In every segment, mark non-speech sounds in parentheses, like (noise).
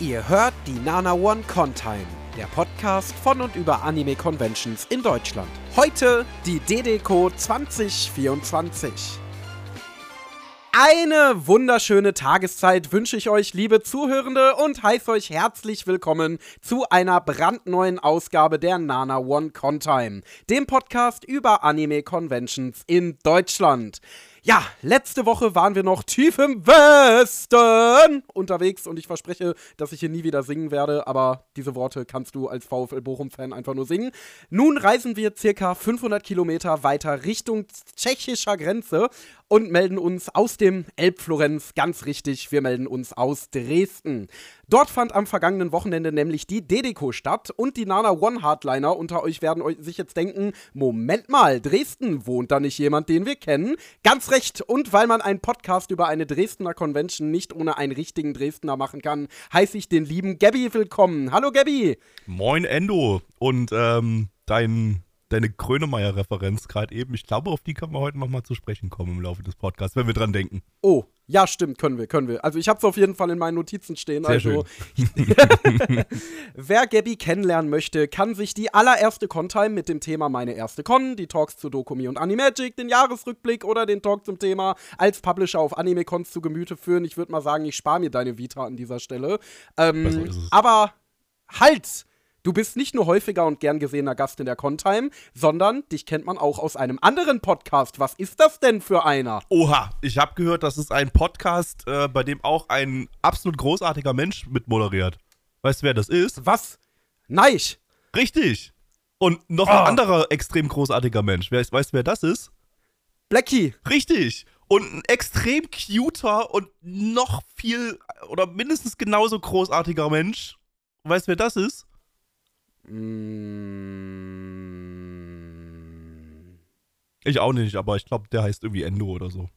Ihr hört die Nana One Contime, der Podcast von und über Anime Conventions in Deutschland. Heute die DDCO 2024. Eine wunderschöne Tageszeit wünsche ich euch, liebe Zuhörende, und heiße euch herzlich willkommen zu einer brandneuen Ausgabe der Nana One Contime, dem Podcast über Anime Conventions in Deutschland. Ja, letzte Woche waren wir noch tief im Westen unterwegs und ich verspreche, dass ich hier nie wieder singen werde, aber diese Worte kannst du als VfL Bochum-Fan einfach nur singen. Nun reisen wir circa 500 Kilometer weiter Richtung tschechischer Grenze und melden uns aus dem Elbflorenz. Ganz richtig, wir melden uns aus Dresden. Dort fand am vergangenen Wochenende nämlich die Dedeco statt und die Nana One Hardliner unter euch werden sich jetzt denken, Moment mal, Dresden wohnt da nicht jemand, den wir kennen? Ganz recht. Und weil man einen Podcast über eine Dresdner Convention nicht ohne einen richtigen Dresdner machen kann, heiße ich den lieben Gabby willkommen. Hallo Gabby. Moin Endo und ähm, dein deine Krönemeyer-Referenz gerade eben. Ich glaube, auf die können wir heute nochmal zu sprechen kommen im Laufe des Podcasts, wenn wir dran denken. Oh, ja, stimmt, können wir, können wir. Also ich habe es auf jeden Fall in meinen Notizen stehen. Sehr also (laughs) wer Gabby kennenlernen möchte, kann sich die allererste Con-Time mit dem Thema Meine erste Con, die Talks zu Dokumi und Animagic, den Jahresrückblick oder den Talk zum Thema als Publisher auf Anime-Cons zu Gemüte führen. Ich würde mal sagen, ich spare mir deine Vita an dieser Stelle. Ähm, aber halt! Du bist nicht nur häufiger und gern gesehener Gast in der Contime, sondern dich kennt man auch aus einem anderen Podcast. Was ist das denn für einer? Oha, ich habe gehört, das ist ein Podcast, äh, bei dem auch ein absolut großartiger Mensch mitmoderiert. Weißt du, wer das ist? Was? Neich. Richtig. Und noch oh. ein anderer extrem großartiger Mensch. Weißt du, wer das ist? Blackie. Richtig. Und ein extrem cuter und noch viel oder mindestens genauso großartiger Mensch. Weißt du, wer das ist? Mm. Ich auch nicht, aber ich glaube, der heißt irgendwie Endo oder so.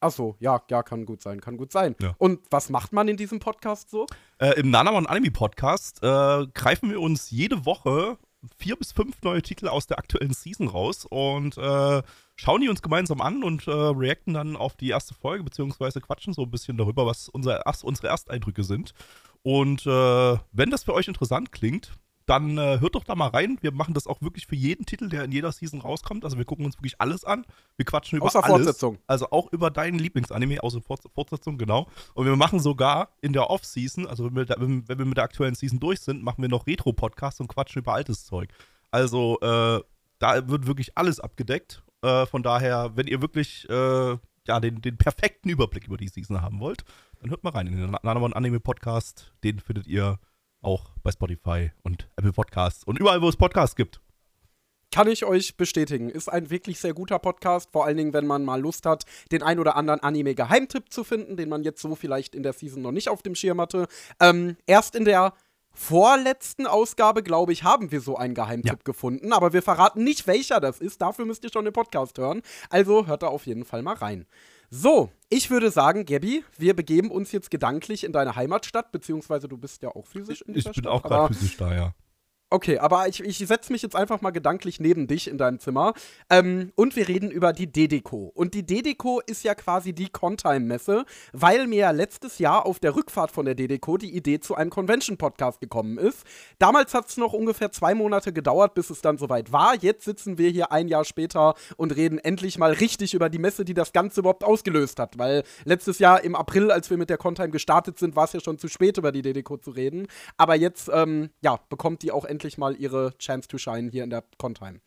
Ach so, ja, ja, kann gut sein, kann gut sein. Ja. Und was macht man in diesem Podcast so? Äh, Im Nanamon Anime Podcast äh, greifen wir uns jede Woche vier bis fünf neue Titel aus der aktuellen Season raus und äh, schauen die uns gemeinsam an und äh, reacten dann auf die erste Folge, beziehungsweise quatschen so ein bisschen darüber, was unser, unsere Ersteindrücke sind. Und äh, wenn das für euch interessant klingt, dann äh, hört doch da mal rein. Wir machen das auch wirklich für jeden Titel, der in jeder Season rauskommt. Also wir gucken uns wirklich alles an. Wir quatschen über außer alles. Fortsetzung. Also auch über deinen Lieblingsanime, außer Fortsetzung, genau. Und wir machen sogar in der Off-Season, also wenn wir, da, wenn wir, mit der aktuellen Season durch sind, machen wir noch Retro-Podcasts und quatschen über altes Zeug. Also äh, da wird wirklich alles abgedeckt. Äh, von daher, wenn ihr wirklich äh, ja, den, den perfekten Überblick über die Season haben wollt, dann hört mal rein in den Nanamon Anime Podcast. Den findet ihr auch bei Spotify und Apple Podcasts und überall, wo es Podcasts gibt. Kann ich euch bestätigen. Ist ein wirklich sehr guter Podcast, vor allen Dingen, wenn man mal Lust hat, den ein oder anderen Anime-Geheimtipp zu finden, den man jetzt so vielleicht in der Season noch nicht auf dem Schirm hatte. Ähm, erst in der vorletzten Ausgabe, glaube ich, haben wir so einen Geheimtipp ja. gefunden, aber wir verraten nicht, welcher das ist. Dafür müsst ihr schon den Podcast hören. Also hört da auf jeden Fall mal rein. So, ich würde sagen, Gabby, wir begeben uns jetzt gedanklich in deine Heimatstadt, beziehungsweise du bist ja auch physisch in dieser Ich bin Stadt, auch gerade physisch da, ja. Okay, aber ich, ich setze mich jetzt einfach mal gedanklich neben dich in deinem Zimmer. Ähm, und wir reden über die Dedeco. Und die Dedeco ist ja quasi die Contime-Messe, weil mir ja letztes Jahr auf der Rückfahrt von der Dedeco die Idee zu einem Convention-Podcast gekommen ist. Damals hat es noch ungefähr zwei Monate gedauert, bis es dann soweit war. Jetzt sitzen wir hier ein Jahr später und reden endlich mal richtig über die Messe, die das Ganze überhaupt ausgelöst hat. Weil letztes Jahr im April, als wir mit der Contime gestartet sind, war es ja schon zu spät, über die Dedeco zu reden. Aber jetzt, ähm, ja, bekommt die auch endlich endlich mal ihre Chance to shine hier in der Contime.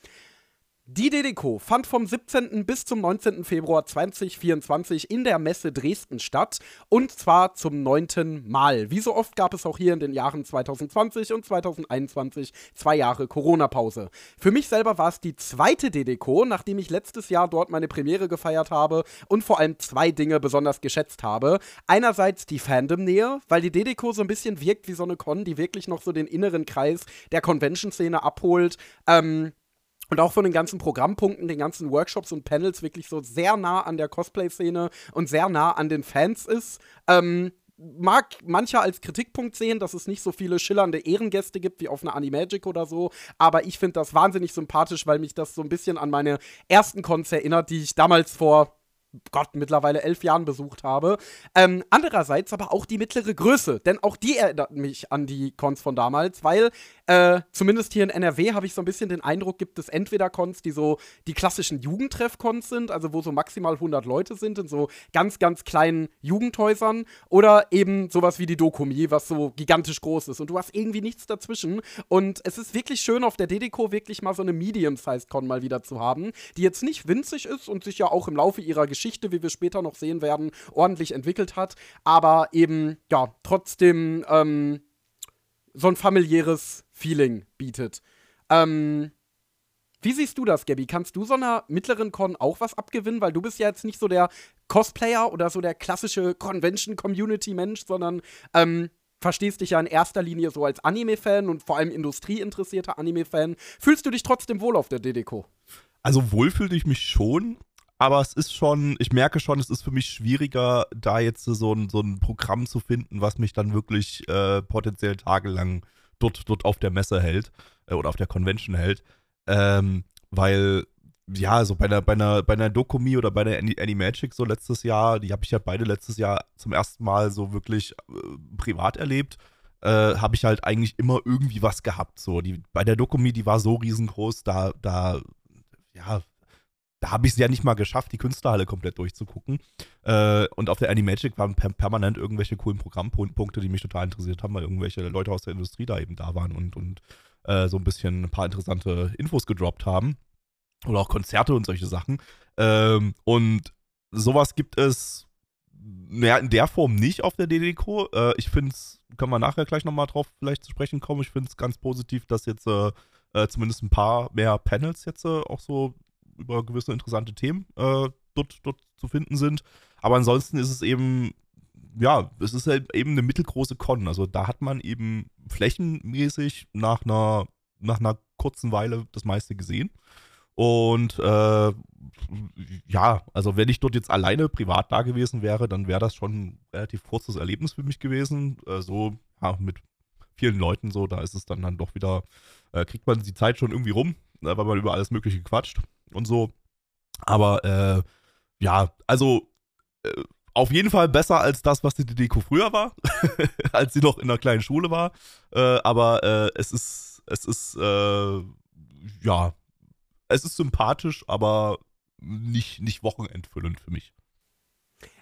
Die DDCO fand vom 17. bis zum 19. Februar 2024 in der Messe Dresden statt und zwar zum neunten Mal. Wie so oft gab es auch hier in den Jahren 2020 und 2021 zwei Jahre Corona-Pause. Für mich selber war es die zweite DDCO, nachdem ich letztes Jahr dort meine Premiere gefeiert habe und vor allem zwei Dinge besonders geschätzt habe. Einerseits die Fandom-Nähe, weil die DDCO so ein bisschen wirkt wie so eine Con, die wirklich noch so den inneren Kreis der Convention-Szene abholt. Ähm, und auch von den ganzen Programmpunkten, den ganzen Workshops und Panels wirklich so sehr nah an der Cosplay-Szene und sehr nah an den Fans ist. Ähm, mag mancher als Kritikpunkt sehen, dass es nicht so viele schillernde Ehrengäste gibt wie auf einer Animagic oder so, aber ich finde das wahnsinnig sympathisch, weil mich das so ein bisschen an meine ersten Cons erinnert, die ich damals vor Gott, mittlerweile elf Jahren besucht habe. Ähm, andererseits aber auch die mittlere Größe, denn auch die erinnert mich an die Cons von damals, weil äh, zumindest hier in NRW habe ich so ein bisschen den Eindruck, gibt es entweder Cons, die so die klassischen Jugendtreff-Cons sind, also wo so maximal 100 Leute sind, in so ganz, ganz kleinen Jugendhäusern, oder eben sowas wie die Dokumi, was so gigantisch groß ist. Und du hast irgendwie nichts dazwischen. Und es ist wirklich schön, auf der Dedeco wirklich mal so eine Medium-Sized Con mal wieder zu haben, die jetzt nicht winzig ist und sich ja auch im Laufe ihrer Geschichte, wie wir später noch sehen werden, ordentlich entwickelt hat, aber eben, ja, trotzdem ähm, so ein familiäres Feeling bietet. Ähm, wie siehst du das, Gabby? Kannst du so einer mittleren Con auch was abgewinnen? Weil du bist ja jetzt nicht so der Cosplayer oder so der klassische Convention-Community-Mensch, sondern ähm, verstehst dich ja in erster Linie so als Anime-Fan und vor allem industrieinteressierter Anime-Fan. Fühlst du dich trotzdem wohl auf der DDCO? Also wohl fühle ich mich schon, aber es ist schon, ich merke schon, es ist für mich schwieriger, da jetzt so ein, so ein Programm zu finden, was mich dann wirklich äh, potenziell tagelang dort, dort auf der Messe hält äh, oder auf der Convention hält. Ähm, weil, ja, also bei einer, bei einer, bei einer Dokumi oder bei der Animagic so letztes Jahr, die habe ich ja beide letztes Jahr zum ersten Mal so wirklich äh, privat erlebt. Äh, habe ich halt eigentlich immer irgendwie was gehabt. So, die, bei der Dokumi, die war so riesengroß, da, da, ja, da habe ich es ja nicht mal geschafft, die Künstlerhalle komplett durchzugucken. Äh, und auf der Animagic waren per permanent irgendwelche coolen Programmpunkte, die mich total interessiert haben, weil irgendwelche Leute aus der Industrie da eben da waren und, und äh, so ein bisschen ein paar interessante Infos gedroppt haben. Oder auch Konzerte und solche Sachen. Ähm, und sowas gibt es naja, in der Form nicht auf der DDCO. Äh, ich finde es, können wir nachher gleich nochmal drauf vielleicht zu sprechen kommen. Ich finde es ganz positiv, dass jetzt äh, äh, zumindest ein paar mehr Panels jetzt äh, auch so über gewisse interessante Themen äh, dort, dort zu finden sind. Aber ansonsten ist es eben ja, es ist halt eben eine mittelgroße Con. Also da hat man eben flächenmäßig nach einer, nach einer kurzen Weile das meiste gesehen. Und äh, ja, also wenn ich dort jetzt alleine privat da gewesen wäre, dann wäre das schon ein relativ kurzes Erlebnis für mich gewesen. Äh, so ja, mit vielen Leuten so, da ist es dann dann doch wieder, äh, kriegt man die Zeit schon irgendwie rum, äh, weil man über alles Mögliche quatscht und so. Aber äh, ja, also äh, auf jeden Fall besser als das, was die Deko früher war, (laughs) als sie noch in einer kleinen Schule war. Äh, aber äh, es ist, es ist, äh, ja, es ist sympathisch, aber nicht, nicht wochenendfüllend für mich.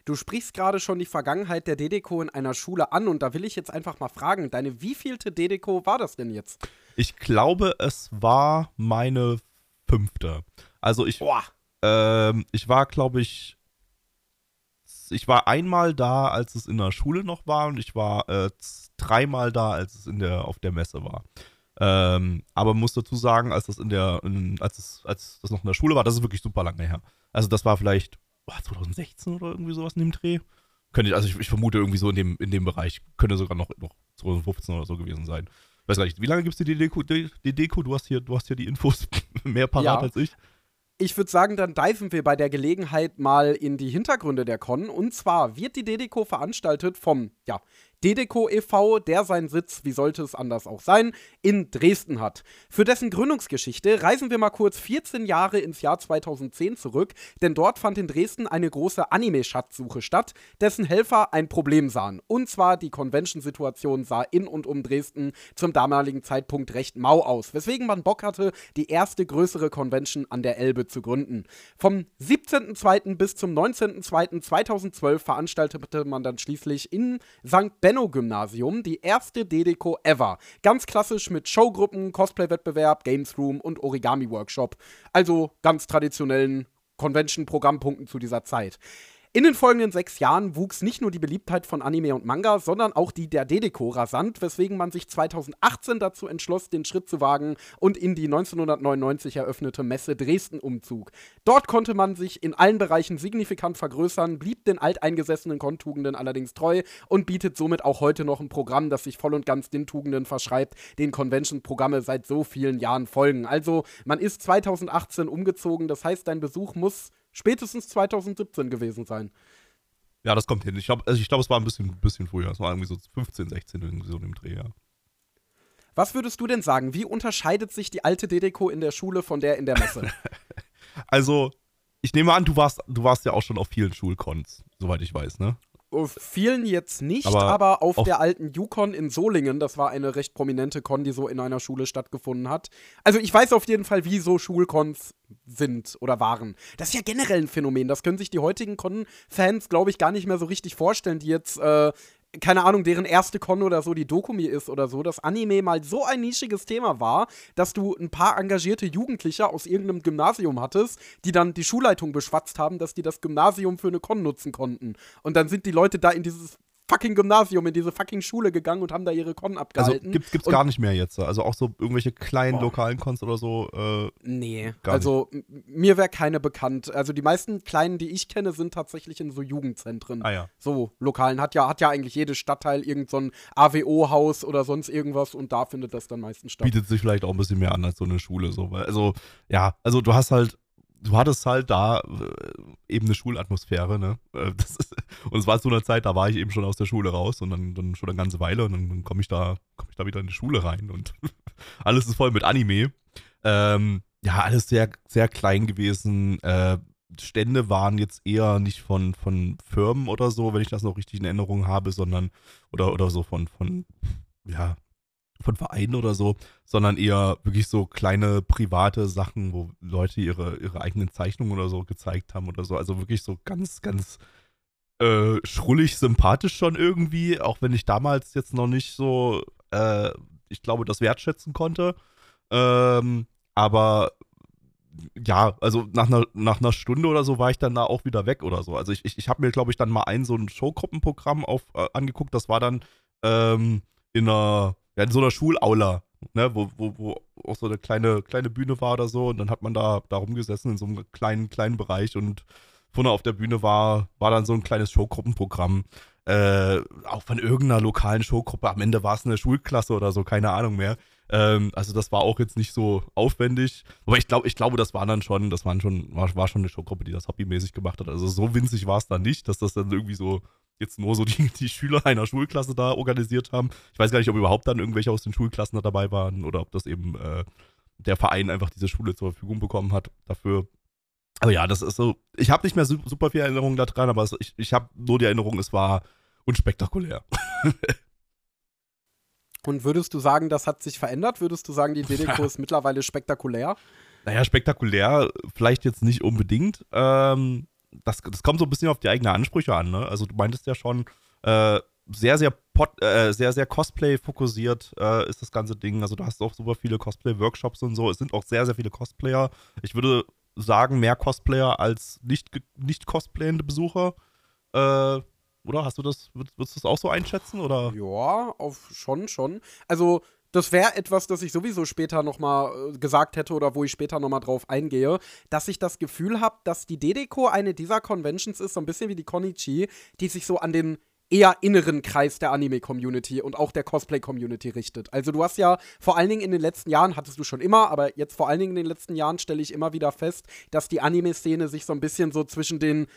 Du sprichst gerade schon die Vergangenheit der Dedeko in einer Schule an und da will ich jetzt einfach mal fragen, deine wievielte Dedeko war das denn jetzt? Ich glaube, es war meine fünfte. Also ich, ähm, ich war, glaube ich, ich war einmal da, als es in der Schule noch war und ich war äh, dreimal da, als es in der, auf der Messe war. Ähm, aber muss dazu sagen, als das in der, in, als, es, als das noch in der Schule war, das ist wirklich super lange her. Also das war vielleicht oh, 2016 oder irgendwie sowas in dem Dreh. Könnte, also ich, ich, vermute irgendwie so in dem, in dem Bereich, könnte sogar noch, noch 2015 oder so gewesen sein. Weiß gar nicht, wie lange gibt es die Deko? Die Deko? Du hast hier, du hast hier die Infos (laughs) mehr parat ja. als ich ich würde sagen, dann diven wir bei der Gelegenheit mal in die Hintergründe der Con. Und zwar wird die Dedeco veranstaltet vom ja, Dedeco e.V., der seinen Sitz, wie sollte es anders auch sein, in Dresden hat. Für dessen Gründungsgeschichte reisen wir mal kurz 14 Jahre ins Jahr 2010 zurück, denn dort fand in Dresden eine große Anime-Schatzsuche statt, dessen Helfer ein Problem sahen. Und zwar die Convention-Situation sah in und um Dresden zum damaligen Zeitpunkt recht mau aus, weswegen man Bock hatte, die erste größere Convention an der Elbe zu gründen. Vom 17.02. bis zum 19.02.2012 veranstaltete man dann schließlich in St. Benno-Gymnasium die erste Dedeco ever. Ganz klassisch mit Showgruppen, Cosplay-Wettbewerb, Games Room und Origami-Workshop. Also ganz traditionellen Convention-Programmpunkten zu dieser Zeit. In den folgenden sechs Jahren wuchs nicht nur die Beliebtheit von Anime und Manga, sondern auch die der Dedeco rasant, weswegen man sich 2018 dazu entschloss, den Schritt zu wagen und in die 1999 eröffnete Messe Dresden umzug. Dort konnte man sich in allen Bereichen signifikant vergrößern, blieb den alteingesessenen Kontugenden allerdings treu und bietet somit auch heute noch ein Programm, das sich voll und ganz den Tugenden verschreibt, den Convention-Programme seit so vielen Jahren folgen. Also, man ist 2018 umgezogen, das heißt, dein Besuch muss spätestens 2017 gewesen sein. Ja, das kommt hin. Ich glaube, also glaub, es war ein bisschen, bisschen früher. Es war irgendwie so 15, 16 irgendwie so im Dreh, ja. Was würdest du denn sagen? Wie unterscheidet sich die alte Dedeco in der Schule von der in der Messe? (laughs) also, ich nehme an, du warst, du warst ja auch schon auf vielen Schulcons, soweit ich weiß, ne? Auf vielen jetzt nicht, aber, aber auf, auf, der alten Yukon in Solingen, das war eine recht prominente Con, die so in einer Schule stattgefunden hat. Also ich weiß auf jeden Fall, wie so Schulcons sind oder waren. Das ist ja generell ein Phänomen. Das können sich die heutigen Con-Fans, glaube ich, gar nicht mehr so richtig vorstellen, die jetzt äh, keine Ahnung, deren erste Con oder so die Dokumi ist oder so, dass Anime mal so ein nischiges Thema war, dass du ein paar engagierte Jugendliche aus irgendeinem Gymnasium hattest, die dann die Schulleitung beschwatzt haben, dass die das Gymnasium für eine Con nutzen konnten. Und dann sind die Leute da in dieses fucking Gymnasium, in diese fucking Schule gegangen und haben da ihre Con abgehalten. Also gibt, gibt's und gar nicht mehr jetzt. Also auch so irgendwelche kleinen oh. lokalen Cons oder so. Äh, nee, also nicht. mir wäre keine bekannt. Also die meisten kleinen, die ich kenne, sind tatsächlich in so Jugendzentren. Ah ja. So lokalen. Hat ja, hat ja eigentlich jedes Stadtteil irgend so ein AWO-Haus oder sonst irgendwas und da findet das dann meistens statt. Bietet sich vielleicht auch ein bisschen mehr an als so eine Schule. So. Also ja, also du hast halt du hattest halt da äh, eben eine Schulatmosphäre, ne? Äh, ist, und es war zu einer Zeit, da war ich eben schon aus der Schule raus und dann, dann schon eine ganze Weile und dann, dann komme ich da, komme ich da wieder in die Schule rein und (laughs) alles ist voll mit Anime. Ähm, ja, alles sehr, sehr klein gewesen. Äh, Stände waren jetzt eher nicht von, von Firmen oder so, wenn ich das noch richtig in Erinnerung habe, sondern oder, oder so von, von ja, von Vereinen oder so, sondern eher wirklich so kleine private Sachen, wo Leute ihre, ihre eigenen Zeichnungen oder so gezeigt haben oder so. Also wirklich so ganz, ganz äh, schrullig sympathisch schon irgendwie, auch wenn ich damals jetzt noch nicht so, äh, ich glaube, das wertschätzen konnte. Ähm, aber ja, also nach einer, nach einer Stunde oder so war ich dann da auch wieder weg oder so. Also ich, ich, ich habe mir, glaube ich, dann mal ein so ein Showgruppenprogramm auf, äh, angeguckt. Das war dann ähm, in einer ja, in so einer Schulaula, ne, wo, wo, wo auch so eine kleine, kleine Bühne war oder so. Und dann hat man da, da rumgesessen in so einem kleinen, kleinen Bereich und vorne auf der Bühne war, war dann so ein kleines Showgruppenprogramm. Äh, auch von irgendeiner lokalen Showgruppe. Am Ende war es eine Schulklasse oder so, keine Ahnung mehr. Ähm, also das war auch jetzt nicht so aufwendig. Aber ich glaube, ich glaube, das war dann schon, das waren schon, war, war schon eine Showgruppe, die das hobbymäßig gemacht hat. Also so winzig war es dann nicht, dass das dann irgendwie so jetzt nur so die, (laughs) die Schüler einer Schulklasse da organisiert haben. Ich weiß gar nicht, ob überhaupt dann irgendwelche aus den Schulklassen da dabei waren oder ob das eben äh, der Verein einfach diese Schule zur Verfügung bekommen hat dafür. Aber ja, das ist so. Ich habe nicht mehr super viel Erinnerungen daran, aber es, ich, ich habe nur die Erinnerung, es war unspektakulär. (laughs) Und würdest du sagen, das hat sich verändert? Würdest du sagen, die DDK (laughs) ist mittlerweile spektakulär? Naja, spektakulär vielleicht jetzt nicht unbedingt. Ähm, das, das kommt so ein bisschen auf die eigenen Ansprüche an, ne? Also du meintest ja schon, äh, sehr, sehr, pot, äh, sehr, sehr Cosplay-fokussiert äh, ist das ganze Ding. Also du hast auch super viele Cosplay-Workshops und so. Es sind auch sehr, sehr viele Cosplayer. Ich würde sagen, mehr Cosplayer als nicht, nicht cosplayende Besucher. Äh, oder hast du das, würdest, du das auch so einschätzen? Oder? Ja, auf schon, schon. Also das wäre etwas, das ich sowieso später nochmal äh, gesagt hätte oder wo ich später nochmal drauf eingehe, dass ich das Gefühl habe, dass die Dedeco eine dieser Conventions ist, so ein bisschen wie die Konichi, die sich so an den eher inneren Kreis der Anime-Community und auch der Cosplay-Community richtet. Also du hast ja vor allen Dingen in den letzten Jahren, hattest du schon immer, aber jetzt vor allen Dingen in den letzten Jahren stelle ich immer wieder fest, dass die Anime-Szene sich so ein bisschen so zwischen den,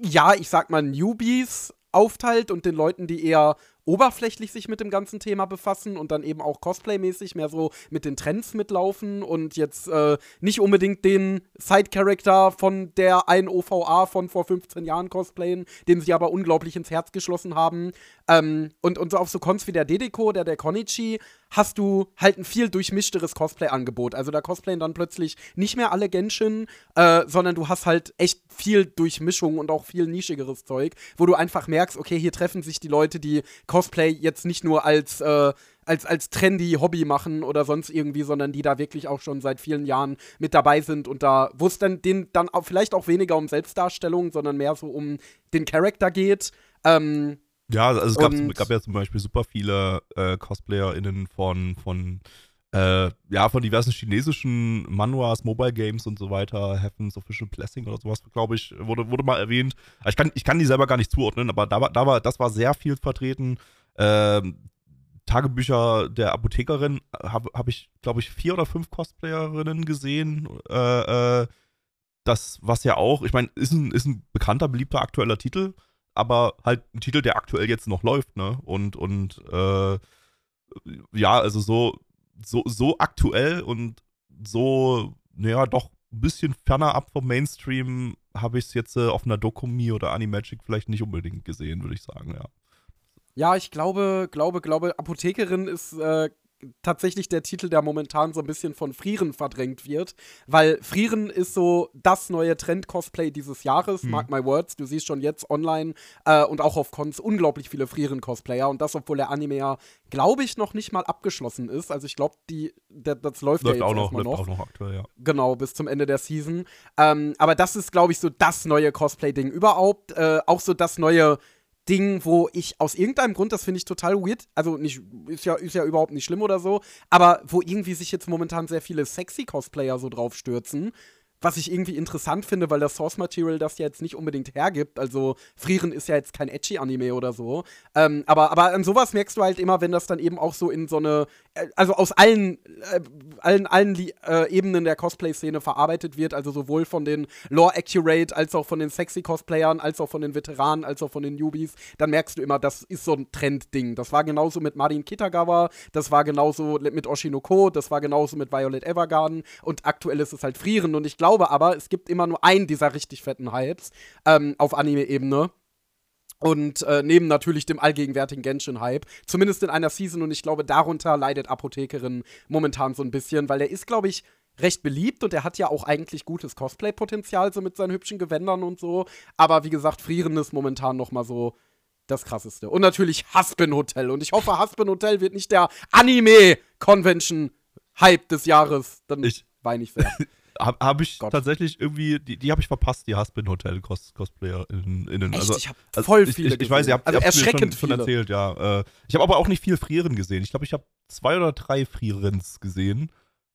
ja, ich sag mal, Newbies aufteilt und den Leuten, die eher oberflächlich sich mit dem ganzen Thema befassen und dann eben auch Cosplay-mäßig mehr so mit den Trends mitlaufen und jetzt äh, nicht unbedingt den Side-Character von der einen OVA von vor 15 Jahren cosplayen, dem sie aber unglaublich ins Herz geschlossen haben. Ähm, und, und so auf so Cons wie der Dedeko, der der Konichi, hast du halt ein viel durchmischteres Cosplay-Angebot. Also da cosplayen dann plötzlich nicht mehr alle Genshin, äh, sondern du hast halt echt viel Durchmischung und auch viel nischigeres Zeug, wo du einfach merkst, okay, hier treffen sich die Leute, die Cosplay jetzt nicht nur als, äh, als, als trendy Hobby machen oder sonst irgendwie, sondern die da wirklich auch schon seit vielen Jahren mit dabei sind und da, wo es dann den dann auch vielleicht auch weniger um Selbstdarstellung, sondern mehr so um den Charakter geht. Ähm, ja, also es gab, gab, ja zum Beispiel super viele äh, CosplayerInnen von, von äh, ja, von diversen chinesischen Manuas, Mobile Games und so weiter, Heavens Official Blessing oder sowas, glaube ich, wurde, wurde mal erwähnt. Ich kann, ich kann die selber gar nicht zuordnen, aber da war, da war, das war sehr viel vertreten. Ähm, Tagebücher der Apothekerin habe hab ich, glaube ich, vier oder fünf Cosplayerinnen gesehen. Äh, äh, das, was ja auch, ich meine, ist ein, ist ein bekannter, beliebter aktueller Titel, aber halt ein Titel, der aktuell jetzt noch läuft, ne? Und, und äh, ja, also so so, so aktuell und so, naja, doch ein bisschen ferner ab vom Mainstream habe ich es jetzt äh, auf einer Dokumi oder Animagic vielleicht nicht unbedingt gesehen, würde ich sagen, ja. Ja, ich glaube, glaube, glaube, Apothekerin ist äh, tatsächlich der Titel, der momentan so ein bisschen von Frieren verdrängt wird, weil Frieren ist so das neue Trend-Cosplay dieses Jahres, hm. mark my words, du siehst schon jetzt online äh, und auch auf Cons unglaublich viele Frieren-Cosplayer und das, obwohl der Anime ja, glaube ich, noch nicht mal abgeschlossen ist, also ich glaube, das läuft, läuft ja jetzt auch noch, läuft noch. auch noch aktuell, ja. Genau, bis zum Ende der Season, ähm, aber das ist, glaube ich, so das neue Cosplay-Ding überhaupt, äh, auch so das neue Ding, wo ich aus irgendeinem Grund, das finde ich total weird, also nicht, ist ja, ist ja überhaupt nicht schlimm oder so, aber wo irgendwie sich jetzt momentan sehr viele sexy Cosplayer so drauf stürzen was ich irgendwie interessant finde, weil das Source Material das ja jetzt nicht unbedingt hergibt. Also Frieren ist ja jetzt kein edgy Anime oder so. Ähm, aber, aber an sowas merkst du halt immer, wenn das dann eben auch so in so eine, äh, also aus allen, äh, allen, allen äh, Ebenen der Cosplay-Szene verarbeitet wird. Also sowohl von den Lore Accurate als auch von den sexy Cosplayern, als auch von den Veteranen, als auch von den Newbies. Dann merkst du immer, das ist so ein Trend-Ding. Das war genauso mit Marin Kitagawa, das war genauso mit Oshinoko, das war genauso mit Violet Evergarden und aktuell ist es halt Frieren und ich glaube, glaube aber, es gibt immer nur einen dieser richtig fetten Hypes ähm, auf Anime-Ebene. Und äh, neben natürlich dem allgegenwärtigen Genshin-Hype, zumindest in einer Season, und ich glaube, darunter leidet Apothekerin momentan so ein bisschen, weil der ist, glaube ich, recht beliebt und er hat ja auch eigentlich gutes Cosplay-Potenzial, so mit seinen hübschen Gewändern und so. Aber wie gesagt, Frieren ist momentan noch mal so das krasseste. Und natürlich Haspin Hotel. Und ich hoffe, Haspin Hotel wird nicht der Anime-Convention-Hype des Jahres. Dann ich, weine ich sehr. (laughs) Habe hab ich Gott. tatsächlich irgendwie, die, die habe ich verpasst, die Husband Hotel Cos Cosplayer in? Also, ich habe also voll viele. Ich, ich, ich weiß, ihr habt, also ihr habt erschreckend schon, schon erzählt, ja. Äh, ich habe aber auch nicht viel Frieren gesehen. Ich glaube, ich habe zwei oder drei Frierens gesehen.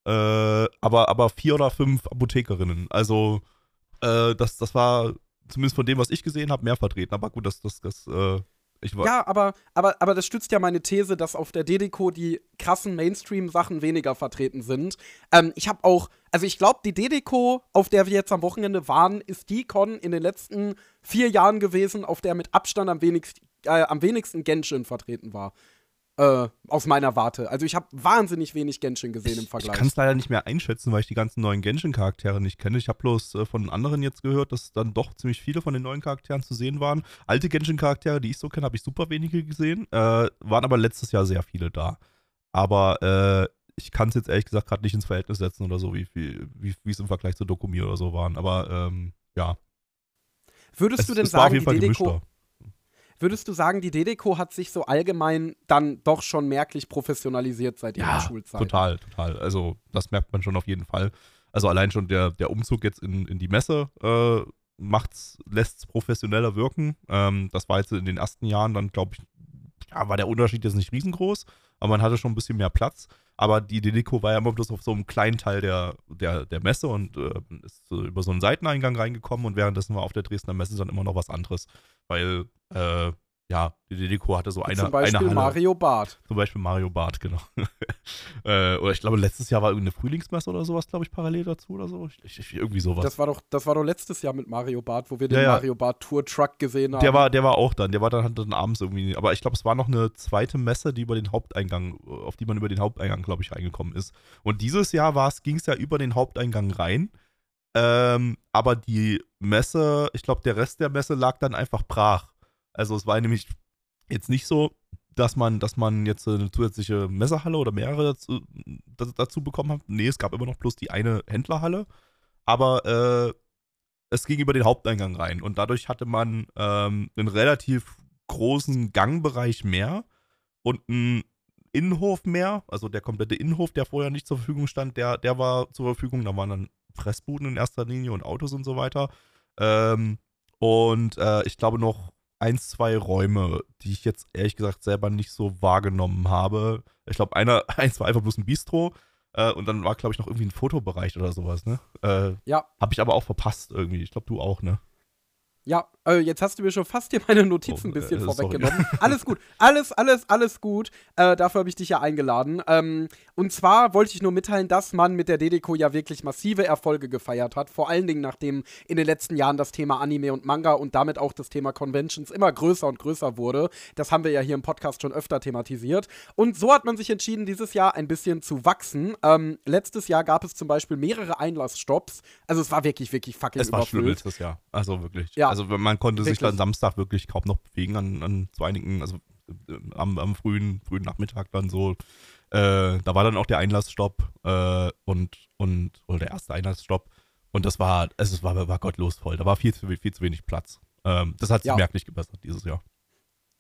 Äh, aber, aber vier oder fünf Apothekerinnen. Also, äh, das, das war zumindest von dem, was ich gesehen habe, mehr vertreten. Aber gut, das, das, das äh, ja, aber, aber, aber das stützt ja meine These, dass auf der Dedeco die krassen Mainstream-Sachen weniger vertreten sind. Ähm, ich habe auch, also ich glaube, die Dedeco, auf der wir jetzt am Wochenende waren, ist die Con in den letzten vier Jahren gewesen, auf der mit Abstand am wenigsten, äh, am wenigsten Genshin vertreten war. Äh, aus meiner Warte. Also ich habe wahnsinnig wenig Genshin gesehen im Vergleich. Ich kann es leider nicht mehr einschätzen, weil ich die ganzen neuen Genshin-Charaktere nicht kenne. Ich habe bloß äh, von anderen jetzt gehört, dass dann doch ziemlich viele von den neuen Charakteren zu sehen waren. Alte Genshin-Charaktere, die ich so kenne, habe ich super wenige gesehen. Äh, waren aber letztes Jahr sehr viele da. Aber äh, ich kann es jetzt ehrlich gesagt gerade nicht ins Verhältnis setzen oder so, wie es im Vergleich zu Dokumi oder so waren. Aber ähm, ja. Würdest es, du denn sagen, die Deko, Würdest du sagen, die Dedeco hat sich so allgemein dann doch schon merklich professionalisiert seit ihrer ja, Schulzeit? Total, total. Also, das merkt man schon auf jeden Fall. Also, allein schon der, der Umzug jetzt in, in die Messe äh, lässt es professioneller wirken. Ähm, das war jetzt in den ersten Jahren dann, glaube ich, ja, war der Unterschied jetzt nicht riesengroß, aber man hatte schon ein bisschen mehr Platz. Aber die Dedeco war ja immer bloß auf so einem kleinen Teil der, der, der Messe und äh, ist so über so einen Seiteneingang reingekommen und währenddessen war auf der Dresdner Messe dann immer noch was anderes. Weil äh, ja, die Delico hatte so eine, Zum Beispiel eine Halle. Mario Bart. Zum Beispiel Mario Bart, genau. (laughs) äh, oder ich glaube, letztes Jahr war irgendeine Frühlingsmesse oder sowas, glaube ich, parallel dazu oder so. Ich, ich, irgendwie sowas. Das war, doch, das war doch letztes Jahr mit Mario Bart, wo wir den ja, ja. Mario Bart Tour Truck gesehen haben. Der war, der war auch dann, der war dann, dann abends irgendwie. Aber ich glaube, es war noch eine zweite Messe, die über den Haupteingang, auf die man über den Haupteingang, glaube ich, reingekommen ist. Und dieses Jahr ging es ja über den Haupteingang rein. Ähm, aber die Messe, ich glaube, der Rest der Messe lag dann einfach brach. Also es war nämlich jetzt nicht so, dass man, dass man jetzt eine zusätzliche Messerhalle oder mehrere dazu, dazu bekommen hat. Nee, es gab immer noch bloß die eine Händlerhalle. Aber äh, es ging über den Haupteingang rein und dadurch hatte man ähm, einen relativ großen Gangbereich mehr und einen Innenhof mehr. Also der komplette Innenhof, der vorher nicht zur Verfügung stand, der, der war zur Verfügung. Da waren dann Fressbuden in erster Linie und Autos und so weiter. Ähm, und äh, ich glaube noch ein, zwei Räume, die ich jetzt ehrlich gesagt selber nicht so wahrgenommen habe. Ich glaube, einer, (laughs) eins war einfach bloß ein Bistro. Äh, und dann war, glaube ich, noch irgendwie ein Fotobereich oder sowas, ne? Äh, ja. Habe ich aber auch verpasst irgendwie. Ich glaube, du auch, ne? Ja, äh, jetzt hast du mir schon fast hier meine Notizen ein Oh, bisschen äh, vorweggenommen. Alles gut, alles, alles, alles gut. Äh, dafür habe ich dich ja eingeladen. Ähm, und zwar wollte ich nur mitteilen, dass man mit der Dedeko ja wirklich massive Erfolge gefeiert hat. Vor allen Dingen, nachdem in den letzten Jahren das Thema Anime und Manga und damit auch das Thema Conventions immer größer und größer wurde. Das haben wir ja hier im Podcast schon öfter thematisiert. Und so hat man sich entschieden, dieses Jahr ein bisschen zu wachsen. Ähm, letztes Jahr gab es zum Beispiel mehrere Einlassstopps. Also es war wirklich, wirklich fucking Es war schlimm überfüllt. letztes Jahr. Also wirklich. Ja. Also man konnte sich Wirklich. dann Samstag wirklich kaum noch bewegen an, an zu einigen, also äh, am, am frühen, frühen Nachmittag dann so. Äh, da war dann auch der Einlassstopp äh, und, und, oder der erste Einlassstopp. Und das war, also es war, war gottlos voll. Da war viel zu, viel zu wenig Platz. Ähm, das hat sich Ja. merklich gebessert dieses Jahr.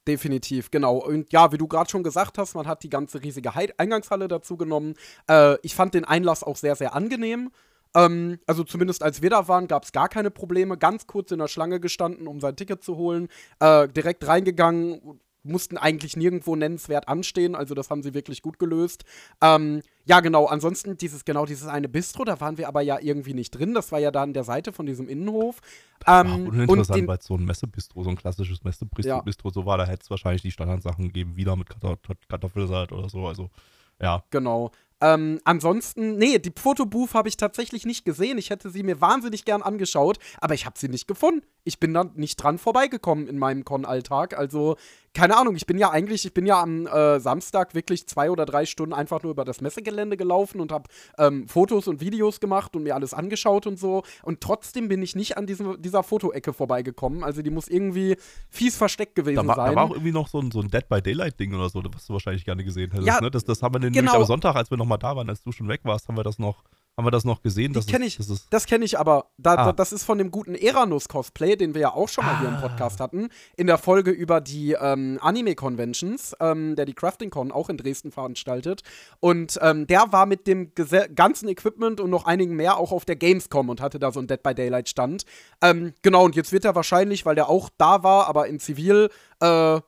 Definitiv, genau. Und ja, wie du gerade schon gesagt hast, man hat die ganze riesige Eingangshalle dazu genommen. Äh, ich fand den Einlass auch sehr, sehr angenehm. Ähm, also zumindest als wir da waren, gab es gar keine Probleme. Ganz kurz in der Schlange gestanden, um sein Ticket zu holen. Äh, direkt reingegangen, mussten eigentlich nirgendwo nennenswert anstehen. Also das haben sie wirklich gut gelöst. Ähm, ja, genau. Ansonsten dieses genau dieses eine Bistro, da waren wir aber ja irgendwie nicht drin. Das war ja da an der Seite von diesem Innenhof. War Ähm, uninteressant, weil es so ein Messebistro, so ein klassisches Messebistro Ja. Bistro so war. Da hätte es wahrscheinlich die Standardsachen gegeben, wieder mit Kartoff- Kartoffelsalat oder so. Also, ja. Genau. Ähm, ansonsten, nee, die Fotobooth habe ich tatsächlich nicht gesehen. Ich hätte sie mir wahnsinnig gern angeschaut, aber ich habe sie nicht gefunden. Ich bin da nicht dran vorbeigekommen in meinem Con-Alltag. Also, keine Ahnung, ich bin ja eigentlich, ich bin ja am äh, Samstag wirklich zwei oder drei Stunden einfach nur über das Messegelände gelaufen und habe ähm, Fotos und Videos gemacht und mir alles angeschaut und so. Und trotzdem bin ich nicht an diesem, dieser Fotoecke vorbeigekommen. Also, die muss irgendwie fies versteckt gewesen Da war, sein. da war auch irgendwie noch so ein, so ein Dead by Daylight-Ding oder so, was du wahrscheinlich gerne gesehen hättest. Ja, ne? das, das haben wir nämlich genau. am Sonntag, als wir nochmal da waren, als du schon weg warst, haben wir das noch, haben wir das noch gesehen. Die dass kenn es- ich. Das ist, Das kenne ich aber. Da, Ah. da, das ist von dem guten Eranus-Cosplay, den wir ja auch schon mal hier im Ah. Podcast hatten. In der Folge über die ähm, Anime-Conventions, ähm, der die Crafting-Con auch in Dresden veranstaltet. Und ähm, der war mit dem ganzen Equipment und noch einigen mehr auch auf der Gamescom und hatte da so einen Dead by Daylight-Stand. Ähm, genau, und jetzt wird er wahrscheinlich, weil der auch da war, aber in Zivil, äh,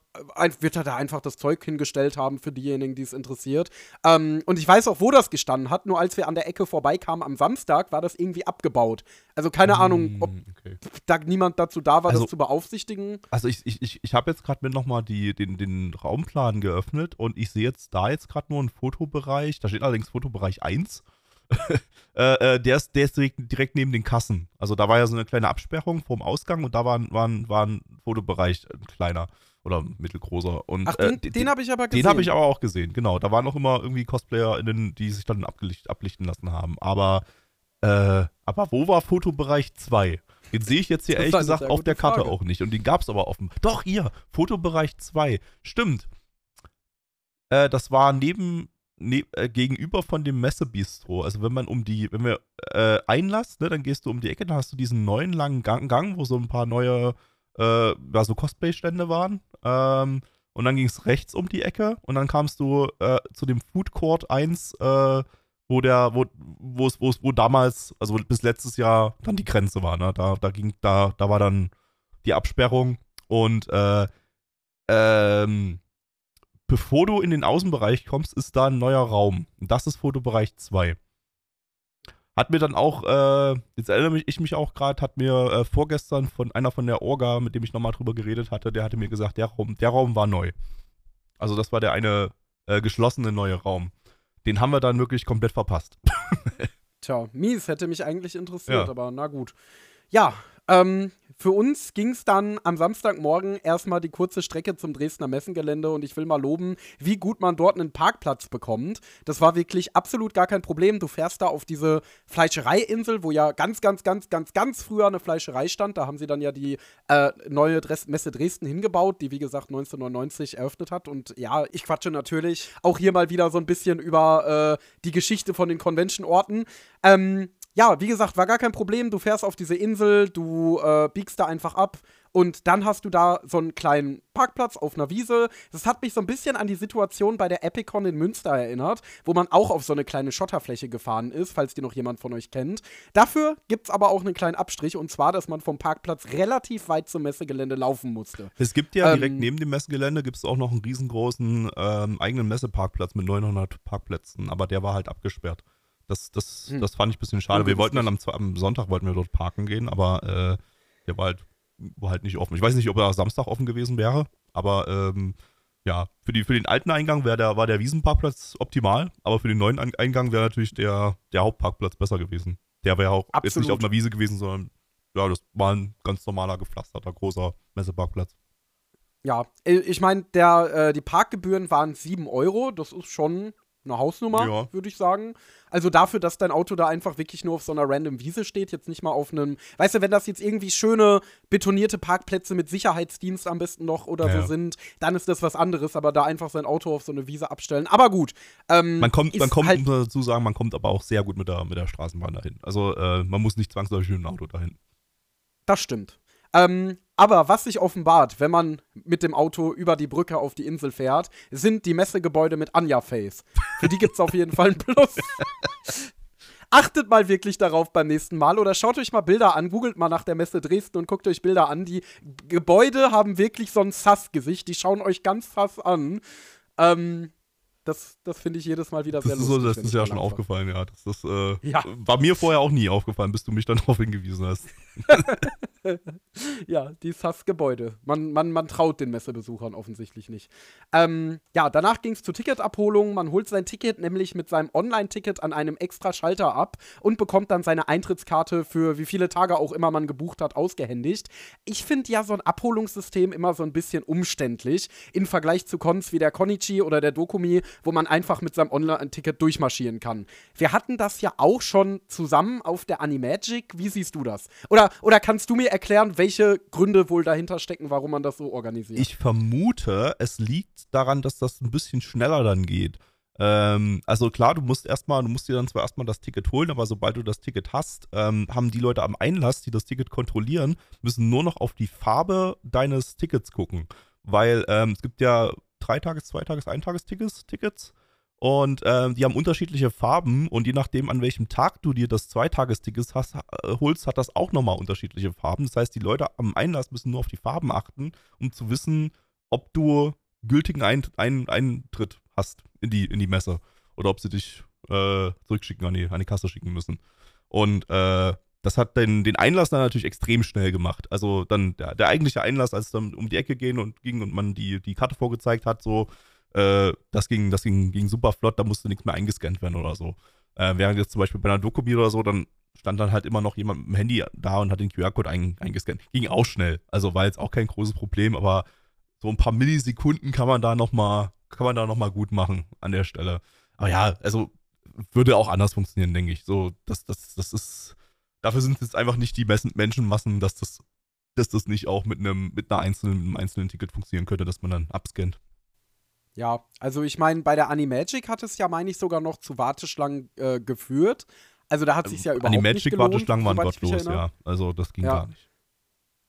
wird er da einfach das Zeug hingestellt haben für diejenigen, die es interessiert. Ähm, und ich weiß auch, wo das gestanden hat. Nur als wir an der Ecke vorbeikamen am Samstag, war das irgendwie abgebaut. Also keine Ahnung, ob okay. da niemand dazu da war, Also- das zu beaufsichtigen. Also ich, ich, ich, ich habe jetzt gerade mir nochmal den, den Raumplan geöffnet und ich sehe jetzt da jetzt gerade nur einen Fotobereich, da steht allerdings Fotobereich 1. (laughs) äh, äh, der ist, der ist direkt, direkt neben den Kassen. Also da war ja so eine kleine Absperrung vorm Ausgang und da war, ein- war, war ein Fotobereich ein kleiner oder mittelgroßer. Und, Ach, äh, den, den habe ich aber gesehen. Den habe ich aber auch gesehen, genau. Da waren auch immer irgendwie CosplayerInnen, die sich dann abgelicht, ablichten lassen haben. Aber, äh, aber wo war Fotobereich 2? Den sehe ich jetzt hier ehrlich gesagt auf der Karte Frage. auch nicht. Und den gab es aber offen. Doch, hier, Fotobereich 2. Stimmt. Äh, das war neben, ne, äh, gegenüber von dem Messebistro. Also wenn man um die, wenn wir äh, Einlass, ne, dann gehst du um die Ecke, dann hast du diesen neuen langen Gang, Gang wo so ein paar neue, äh, ja, so Cosplay-Stände waren. Ähm, und dann ging es rechts um die Ecke und dann kamst du äh, zu dem Food Court 1, äh, wo der, wo, wo es, wo es, wo damals, also bis letztes Jahr dann die Grenze war, ne? Da, da ging, da, da war dann die Absperrung und äh, ähm, bevor du in den Außenbereich kommst, ist da ein neuer Raum. Und das ist Fotobereich 2. Hat mir dann auch, äh, jetzt erinnere ich mich auch gerade, hat mir äh, vorgestern von einer von der Orga, mit dem ich nochmal drüber geredet hatte, der hatte mir gesagt, der Raum, der Raum war neu. Also das war der eine äh, geschlossene neue Raum. Den haben wir dann wirklich komplett verpasst. (laughs) Tja, mies, hätte mich eigentlich interessiert, Ja. aber na gut. Ja, ähm, für uns ging es dann am Samstagmorgen erstmal die kurze Strecke zum Dresdner Messengelände und ich will mal loben, wie gut man dort einen Parkplatz bekommt. Das war wirklich absolut gar kein Problem. Du fährst da auf diese Fleischereiinsel, wo ja ganz, ganz, ganz, ganz, ganz früher eine Fleischerei stand. Da haben sie dann ja die äh, neue Dres Messe Dresden hingebaut, die wie gesagt 1999 eröffnet hat. Und ja, ich quatsche natürlich auch hier mal wieder so ein bisschen über äh, die Geschichte von den Convention-Orten. Ähm, ja, wie gesagt, war gar kein Problem. Du fährst auf diese Insel, du äh, biegst da einfach ab und dann hast du da so einen kleinen Parkplatz auf einer Wiese. Das hat mich so ein bisschen an die Situation bei der Epicon in Münster erinnert, wo man auch auf so eine kleine Schotterfläche gefahren ist, falls die noch jemand von euch kennt. Dafür gibt es aber auch einen kleinen Abstrich und zwar, dass man vom Parkplatz relativ weit zum Messegelände laufen musste. Es gibt ja Ähm, direkt neben dem Messegelände gibt es auch noch einen riesengroßen ähm, eigenen Messeparkplatz mit 900 Parkplätzen, aber der war halt abgesperrt. Das, das, Hm. das fand ich ein bisschen schade. Wir wollten dann am, am Sonntag wollten wir dort parken gehen, aber äh, der war halt war halt nicht offen. Ich weiß nicht, ob er Samstag offen gewesen wäre, aber ähm, ja, für, die, für den alten Eingang der, war der Wiesenparkplatz optimal, aber für den neuen Eingang wäre natürlich der, der Hauptparkplatz besser gewesen. Der wäre ja auch Absolut. jetzt nicht auf einer Wiese gewesen, sondern ja, das war ein ganz normaler, gepflasterter, großer Messeparkplatz. Ja, äh, ich meine, äh, die Parkgebühren waren 7 Euro. Das ist schon eine Hausnummer, ja. würde ich sagen. Also dafür, dass dein Auto da einfach wirklich nur auf so einer random Wiese steht, jetzt nicht mal auf einem, weißt du, wenn das jetzt irgendwie schöne betonierte Parkplätze mit Sicherheitsdienst am besten noch oder ja. so sind, dann ist das was anderes, aber da einfach sein Auto auf so eine Wiese abstellen. Aber gut. Ähm, man kommt, man kommt, halt, dazu sagen, man kommt aber auch sehr gut mit der, mit der Straßenbahn dahin. Also äh, man muss nicht zwangsläufig mit dem Auto dahin. Das stimmt. Ähm, aber was sich offenbart, wenn man mit dem Auto über die Brücke auf die Insel fährt, sind die Messegebäude mit Anja Face. Für die gibt es auf jeden Fall ein Plus. (laughs) Achtet mal wirklich darauf beim nächsten Mal oder schaut euch mal Bilder an, googelt mal nach der Messe Dresden und guckt euch Bilder an. Die Gebäude haben wirklich so ein Sass-Gesicht, die schauen euch ganz sass an. Ähm, das, das finde ich jedes Mal wieder sehr das lustig. Das ist ja schon war. aufgefallen, ja. Das, das äh, ja. war mir vorher auch nie aufgefallen, bis du mich dann (laughs) darauf hingewiesen hast. (laughs) ja, die SAS-Gebäude. Man, man, man traut den Messebesuchern offensichtlich nicht. Ähm, ja, danach ging es zur Ticketabholung. Man holt sein Ticket nämlich mit seinem Online-Ticket an einem extra Schalter ab und bekommt dann seine Eintrittskarte für wie viele Tage auch immer man gebucht hat, ausgehändigt. Ich finde ja so ein Abholungssystem immer so ein bisschen umständlich im Vergleich zu Cons wie der Konichi oder der Dokumi, wo man einfach mit seinem Online-Ticket durchmarschieren kann. Wir hatten das ja auch schon zusammen auf der Animagic. Wie siehst du das? Oder, oder kannst du mir erklären, welche Gründe wohl dahinter stecken, warum man das so organisiert? Ich vermute, es liegt daran, dass das ein bisschen schneller dann geht. Ähm, also klar, du musst erstmal, du musst dir dann zwar erstmal das Ticket holen, aber sobald du das Ticket hast, ähm, haben die Leute am Einlass, die das Ticket kontrollieren, müssen nur noch auf die Farbe deines Tickets gucken. Weil ähm, es gibt ja drei Tages-, zwei Tages-, ein Tagestickets, Tickets. Und ähm, die haben unterschiedliche Farben und je nachdem, an welchem Tag du dir das Zweitagesticket hast, äh, holst, hat das auch nochmal unterschiedliche Farben. Das heißt, die Leute am Einlass müssen nur auf die Farben achten, um zu wissen, ob du gültigen Eintritt hast in die, in die Messe oder ob sie dich äh, zurückschicken, an die, an die Kasse schicken müssen. Und äh, das hat den, den Einlass dann natürlich extrem schnell gemacht. Also dann der, der eigentliche Einlass, als es dann um die Ecke gehen und ging und man die, die Karte vorgezeigt hat, so, äh, das ging, das ging, ging super flott, da musste nichts mehr eingescannt werden oder so. Äh, während jetzt zum Beispiel bei einer Dokumi oder so, dann stand dann halt immer noch jemand mit dem Handy da und hat den QR-Code ein, eingescannt. Ging auch schnell. Also war jetzt auch kein großes Problem, aber so ein paar Millisekunden kann man da nochmal, kann man da noch mal gut machen an der Stelle. Aber ja, also würde auch anders funktionieren, denke ich. So, das, das, das ist, dafür sind es einfach nicht die Menschenmassen, dass das, dass das nicht auch mit einem, mit einer einzelnen, einem einzelnen Ticket funktionieren könnte, dass man dann abscannt. Ja, also ich meine, bei der Animagic hat es ja, meine ich, sogar noch zu Warteschlangen äh, geführt. Also da hat es sich ja überhaupt Animagic nicht gelohnt. Animagic-Warteschlangen waren gottlos, ja. Also das ging ja. gar nicht.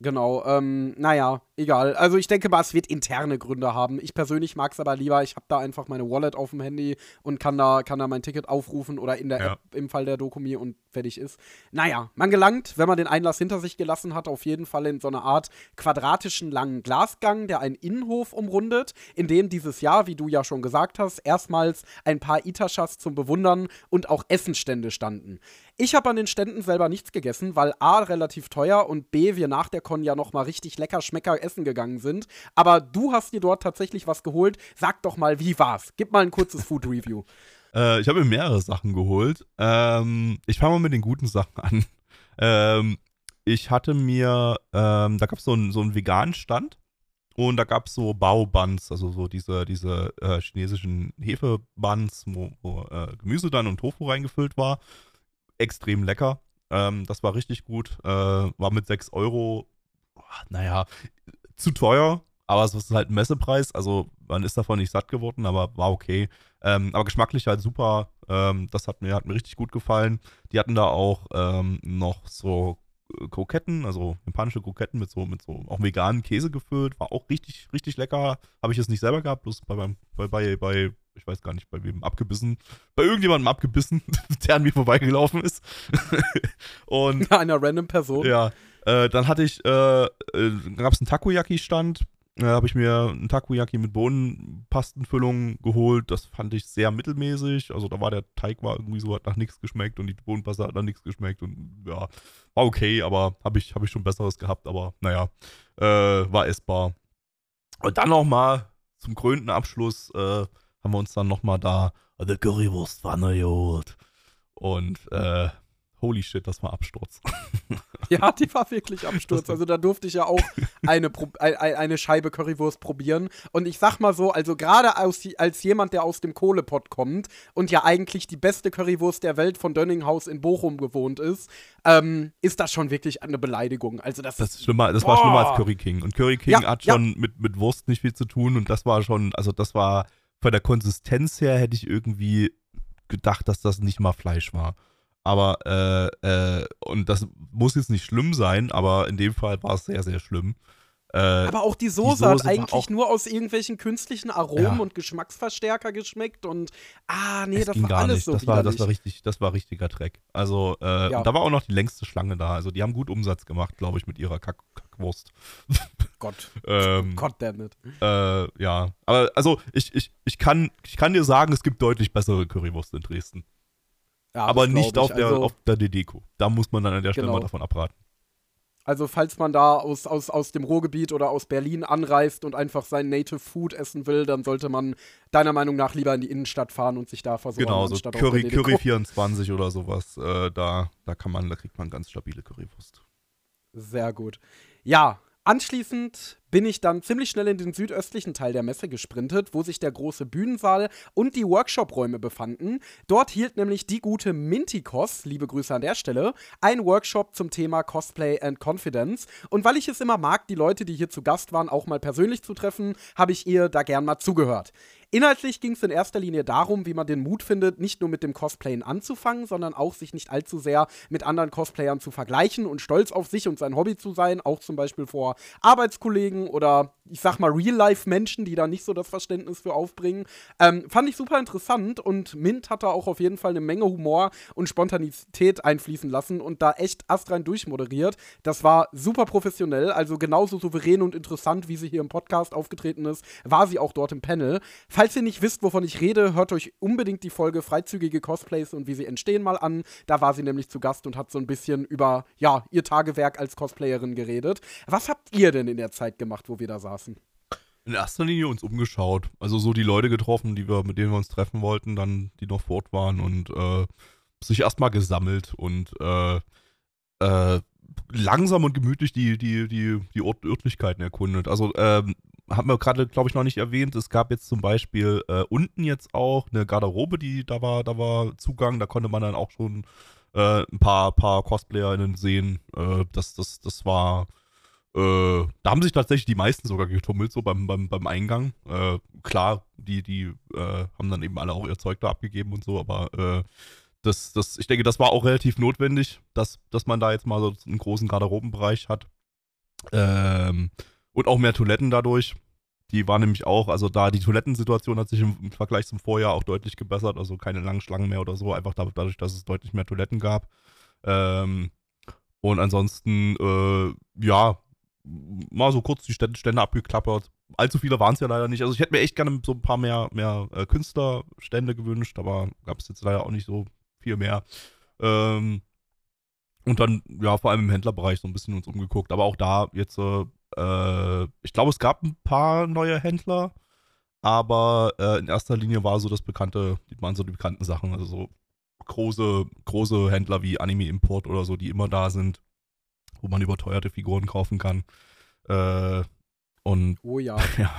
Genau, ähm, naja, egal. Also ich denke mal, es wird interne Gründe haben. Ich persönlich mag es aber lieber, ich habe da einfach meine Wallet auf dem Handy und kann da, kann da mein Ticket aufrufen oder in der ja. App im Fall der Dokumi und fertig ist. Naja, man gelangt, wenn man den Einlass hinter sich gelassen hat, auf jeden Fall in so eine Art quadratischen langen Glasgang, der einen Innenhof umrundet, in dem dieses Jahr, wie du ja schon gesagt hast, erstmals ein paar Itashas zum Bewundern und auch Essenstände standen. Ich habe an den Ständen selber nichts gegessen, weil A, relativ teuer und B, wir nach der Con ja noch mal richtig lecker Schmecker essen gegangen sind. Aber du hast dir dort tatsächlich was geholt. Sag doch mal, wie war's? Gib mal ein kurzes Food Review. (laughs) äh, ich habe mir mehrere Sachen geholt. Ähm, ich fange mal mit den guten Sachen an. (laughs) Ähm, ich hatte mir, ähm, da gab es so einen so veganen Stand und da gab es so Bao-Buns, also so diese, diese äh, chinesischen Hefebuns, wo, wo äh, Gemüse dann und Tofu reingefüllt war extrem lecker. Ähm, das war richtig gut. Äh, war mit 6 Euro, naja, zu teuer, aber es ist halt ein Messepreis. Also man ist davon nicht satt geworden, aber war okay. Ähm, aber geschmacklich halt super. Ähm, das hat mir, hat mir richtig gut gefallen. Die hatten da auch ähm, noch so Kroketten, also japanische Kroketten mit so, mit so auch veganen Käse gefüllt. War auch richtig, richtig lecker. Habe ich jetzt nicht selber gehabt, bloß bei, bei, bei, bei ich weiß gar nicht, bei wem abgebissen, bei irgendjemandem abgebissen, (laughs) der an mir vorbeigelaufen ist. (laughs) und (laughs) einer random Person. Ja. Äh, dann hatte ich, äh, äh, gab es einen Takoyaki-Stand. äh, habe ich mir ein Takoyaki mit Bohnenpastenfüllung geholt. Das fand ich sehr mittelmäßig. Also da war der Teig war irgendwie so, hat nach nichts geschmeckt und die Bohnenpaste hat nach nichts geschmeckt und ja, war okay, aber habe ich, hab ich schon Besseres gehabt, aber naja, äh, war essbar. Und dann nochmal zum krönten Abschluss äh, haben wir uns dann nochmal da eine Currywurstpfanne geholt. Und äh, holy shit, das war Absturz. (laughs) Ja, die war wirklich Absturz. Also da durfte ich ja auch eine, (laughs) eine Scheibe Currywurst probieren. Und ich sag mal so, also gerade als jemand, der aus dem Kohlepott kommt und ja eigentlich die beste Currywurst der Welt von Dönninghaus in Bochum gewohnt ist, ähm, ist das schon wirklich eine Beleidigung. Also das, das, ist schlimmer, das war schlimmer als Curry King. Und Curry King ja, hat schon ja. mit, mit Wurst nicht viel zu tun. Und das war schon, also das war von der Konsistenz her hätte ich irgendwie gedacht, dass das nicht mal Fleisch war. Aber, äh, äh, und das muss jetzt nicht schlimm sein, aber in dem Fall war es sehr, sehr schlimm. Äh, aber auch die Soße, die Soße hat eigentlich nur aus irgendwelchen künstlichen Aromen ja. und Geschmacksverstärker geschmeckt und ah, nee, das, das war alles nicht. so das war, das war richtig, das war richtiger Dreck. Also, äh, ja. da war auch noch die längste Schlange da. Also, die haben gut Umsatz gemacht, glaube ich, mit ihrer Kack Kackwurst. (laughs) Gott. ähm, God damn it. Äh, ja, aber also, ich, ich, ich, kann, ich kann dir sagen, es gibt deutlich bessere Currywurst in Dresden. Ja, aber nicht auf der, also, auf der Dedeko. Da muss man dann an der Stelle genau. mal davon abraten. Also, falls man da aus, aus, aus dem Ruhrgebiet oder aus Berlin anreist und einfach sein Native Food essen will, dann sollte man deiner Meinung nach lieber in die Innenstadt fahren und sich da versorgen. Genau, so Curry, Curry 24 oder sowas. Äh, da, da kann man, da kriegt man ganz stabile Currywurst. Sehr gut. Ja, Anschließend bin ich dann ziemlich schnell in den südöstlichen Teil der Messe gesprintet, wo sich der große Bühnensaal und die Workshop-Räume befanden. Dort hielt nämlich die gute Mintikos, liebe Grüße an der Stelle, ein Workshop zum Thema Cosplay and Confidence. Und weil ich es immer mag, die Leute, die hier zu Gast waren, auch mal persönlich zu treffen, habe ich ihr da gern mal zugehört. Inhaltlich ging es in erster Linie darum, wie man den Mut findet, nicht nur mit dem Cosplayen anzufangen, sondern auch sich nicht allzu sehr mit anderen Cosplayern zu vergleichen und stolz auf sich und sein Hobby zu sein, auch zum Beispiel vor Arbeitskollegen oder ich sag mal Real-Life-Menschen, die da nicht so das Verständnis für aufbringen. Ähm, fand ich super interessant und Mint hat da auch auf jeden Fall eine Menge Humor und Spontanität einfließen lassen und da echt astrein durchmoderiert. Das war super professionell, also genauso souverän und interessant, wie sie hier im Podcast aufgetreten ist, war sie auch dort im Panel. Falls ihr nicht wisst, wovon ich rede, hört euch unbedingt die Folge Freizügige Cosplays und wie sie entstehen mal an. Da war sie nämlich zu Gast und hat so ein bisschen über, ja, ihr Tagewerk als Cosplayerin geredet. Was habt ihr denn in der Zeit gemacht, wo wir da saßen? In erster Linie uns umgeschaut. Also so die Leute getroffen, die wir, mit denen wir uns treffen wollten, dann, die noch fort waren und äh, sich erstmal gesammelt und äh, äh, langsam und gemütlich die, die, die, die Ort Örtlichkeiten erkundet. Also ähm, haben wir gerade, glaube ich, noch nicht erwähnt. Es gab jetzt zum Beispiel äh, unten jetzt auch eine Garderobe, die da war, da war Zugang, da konnte man dann auch schon äh, ein paar, paar CosplayerInnen sehen. Äh, das, das, das war. Äh, da haben sich tatsächlich die meisten sogar getummelt, so beim, beim, beim Eingang. Äh, klar, die, die äh, haben dann eben alle auch ihr Zeug da abgegeben und so, aber das, das, ich denke, das war auch relativ notwendig, dass, dass man da jetzt mal so einen großen Garderobenbereich hat. Ähm, und auch mehr Toiletten dadurch. Die war nämlich auch, also da die Toilettensituation hat sich im, Vergleich zum Vorjahr auch deutlich gebessert. Also keine langen Schlangen mehr oder so, einfach dadurch, dass es deutlich mehr Toiletten gab. Ähm, und ansonsten, äh, ja, mal so kurz die Stände abgeklappert. Allzu viele waren es ja leider nicht. Also ich hätte mir echt gerne so ein paar mehr, mehr äh, Künstlerstände gewünscht, aber gab es jetzt leider auch nicht so viel mehr. Ähm, und dann, ja, vor allem im Händlerbereich so ein bisschen uns umgeguckt. Aber auch da jetzt äh, ich glaube, es gab ein paar neue Händler, aber äh, in erster Linie war so das bekannte, die waren so die bekannten Sachen, also so große, große Händler wie Anime Import oder so, die immer da sind, wo man überteuerte Figuren kaufen kann. Äh, und oh ja. (laughs) ja.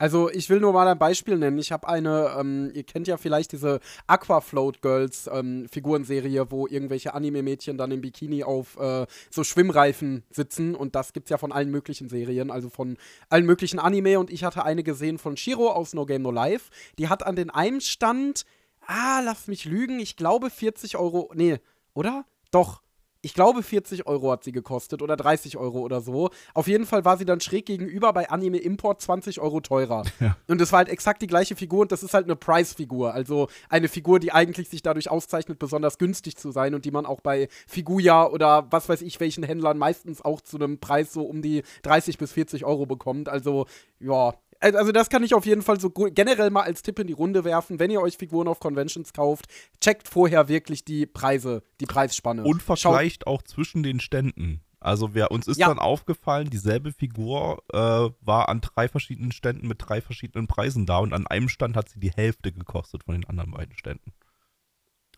Also ich will nur mal ein Beispiel nennen. Ich habe eine, ähm, ihr kennt ja vielleicht diese Aquafloat Girls ähm, Figurenserie, wo irgendwelche Anime-Mädchen dann im Bikini auf äh, so Schwimmreifen sitzen und das gibt's ja von allen möglichen Serien, also von allen möglichen Anime und ich hatte eine gesehen von Shiro aus No Game No Life. Die hat an den einen Stand, ah, lass mich lügen, ich glaube 40 Euro, nee, oder? Doch, ich glaube 40 Euro hat sie gekostet oder 30 Euro oder so. Auf jeden Fall war sie dann schräg gegenüber bei Anime Import 20 Euro teurer. (laughs) Ja. Und es war halt exakt die gleiche Figur und das ist halt eine Price-Figur. Also eine Figur, die eigentlich sich dadurch auszeichnet, besonders günstig zu sein und die man auch bei Figuya oder was weiß ich welchen Händlern meistens auch zu einem Preis so um die 30 bis 40 Euro bekommt. Also ja, also das kann ich auf jeden Fall so generell mal als Tipp in die Runde werfen. Wenn ihr euch Figuren auf Conventions kauft, checkt vorher wirklich die Preise, die Preisspanne. Und vergleicht auch zwischen den Ständen. Also wer uns ist ja. dann aufgefallen, dieselbe Figur äh, war an drei verschiedenen Ständen mit drei verschiedenen Preisen da und an einem Stand hat sie die Hälfte gekostet von den anderen beiden Ständen.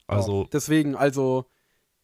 Also ja, deswegen, also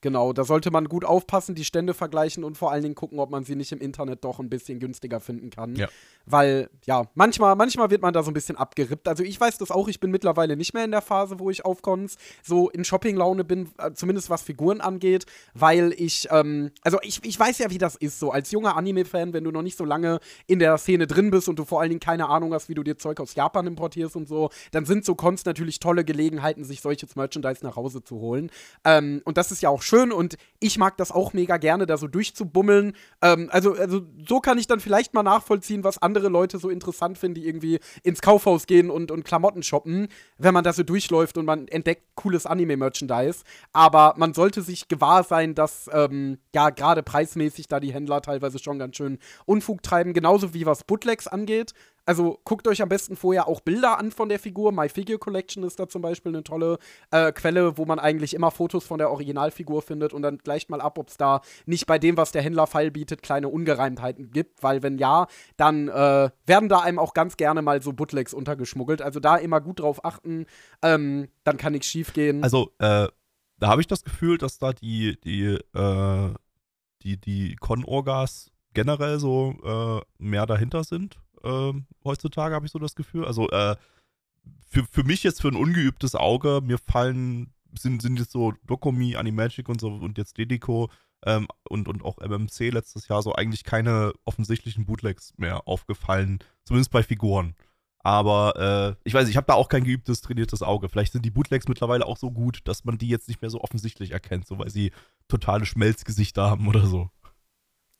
Genau, da sollte man gut aufpassen, die Stände vergleichen und vor allen Dingen gucken, ob man sie nicht im Internet doch ein bisschen günstiger finden kann. Ja. Weil, ja, manchmal, manchmal wird man da so ein bisschen abgerippt. Also ich weiß das auch, ich bin mittlerweile nicht mehr in der Phase, wo ich auf Cons so in Shopping-Laune bin, äh, zumindest was Figuren angeht, weil ich, ähm, also ich, ich weiß ja, wie das ist, so als junger Anime-Fan, wenn du noch nicht so lange in der Szene drin bist und du vor allen Dingen keine Ahnung hast, wie du dir Zeug aus Japan importierst und so, dann sind so Cons natürlich tolle Gelegenheiten, sich solches Merchandise nach Hause zu holen. Ähm, und das ist ja auch schön und ich mag das auch mega gerne, da so durchzubummeln. Ähm, also, also so kann ich dann vielleicht mal nachvollziehen, was andere Leute so interessant finden, die irgendwie ins Kaufhaus gehen und, und Klamotten shoppen, wenn man da so durchläuft und man entdeckt cooles Anime-Merchandise. Aber man sollte sich gewahr sein, dass ähm, ja gerade preismäßig da die Händler teilweise schon ganz schön Unfug treiben, genauso wie was Bootlegs angeht. Also guckt euch am besten vorher auch Bilder an von der Figur. My Figure Collection ist da zum Beispiel eine tolle äh, Quelle, wo man eigentlich immer Fotos von der Originalfigur findet und dann gleicht mal ab, ob es da nicht bei dem, was der Händler Pfeil bietet, kleine Ungereimtheiten gibt. Weil wenn ja, dann äh, werden da einem auch ganz gerne mal so Bootlegs untergeschmuggelt. Also da immer gut drauf achten, ähm, dann kann nichts schief gehen. Also äh, da habe ich das Gefühl, dass da die, die, äh, die, die Con-Orgas generell so äh, mehr dahinter sind äh, heutzutage, habe ich so das Gefühl. Also äh, für, für mich jetzt für ein ungeübtes Auge, mir fallen, sind, sind jetzt so Dokumi, Animagic und so und jetzt Dedico ähm, und, und auch MMC letztes Jahr so eigentlich keine offensichtlichen Bootlegs mehr aufgefallen, zumindest bei Figuren. Aber äh, ich weiß, ich habe da auch kein geübtes, trainiertes Auge. Vielleicht sind die Bootlegs mittlerweile auch so gut, dass man die jetzt nicht mehr so offensichtlich erkennt, so weil sie totale Schmelzgesichter haben oder so.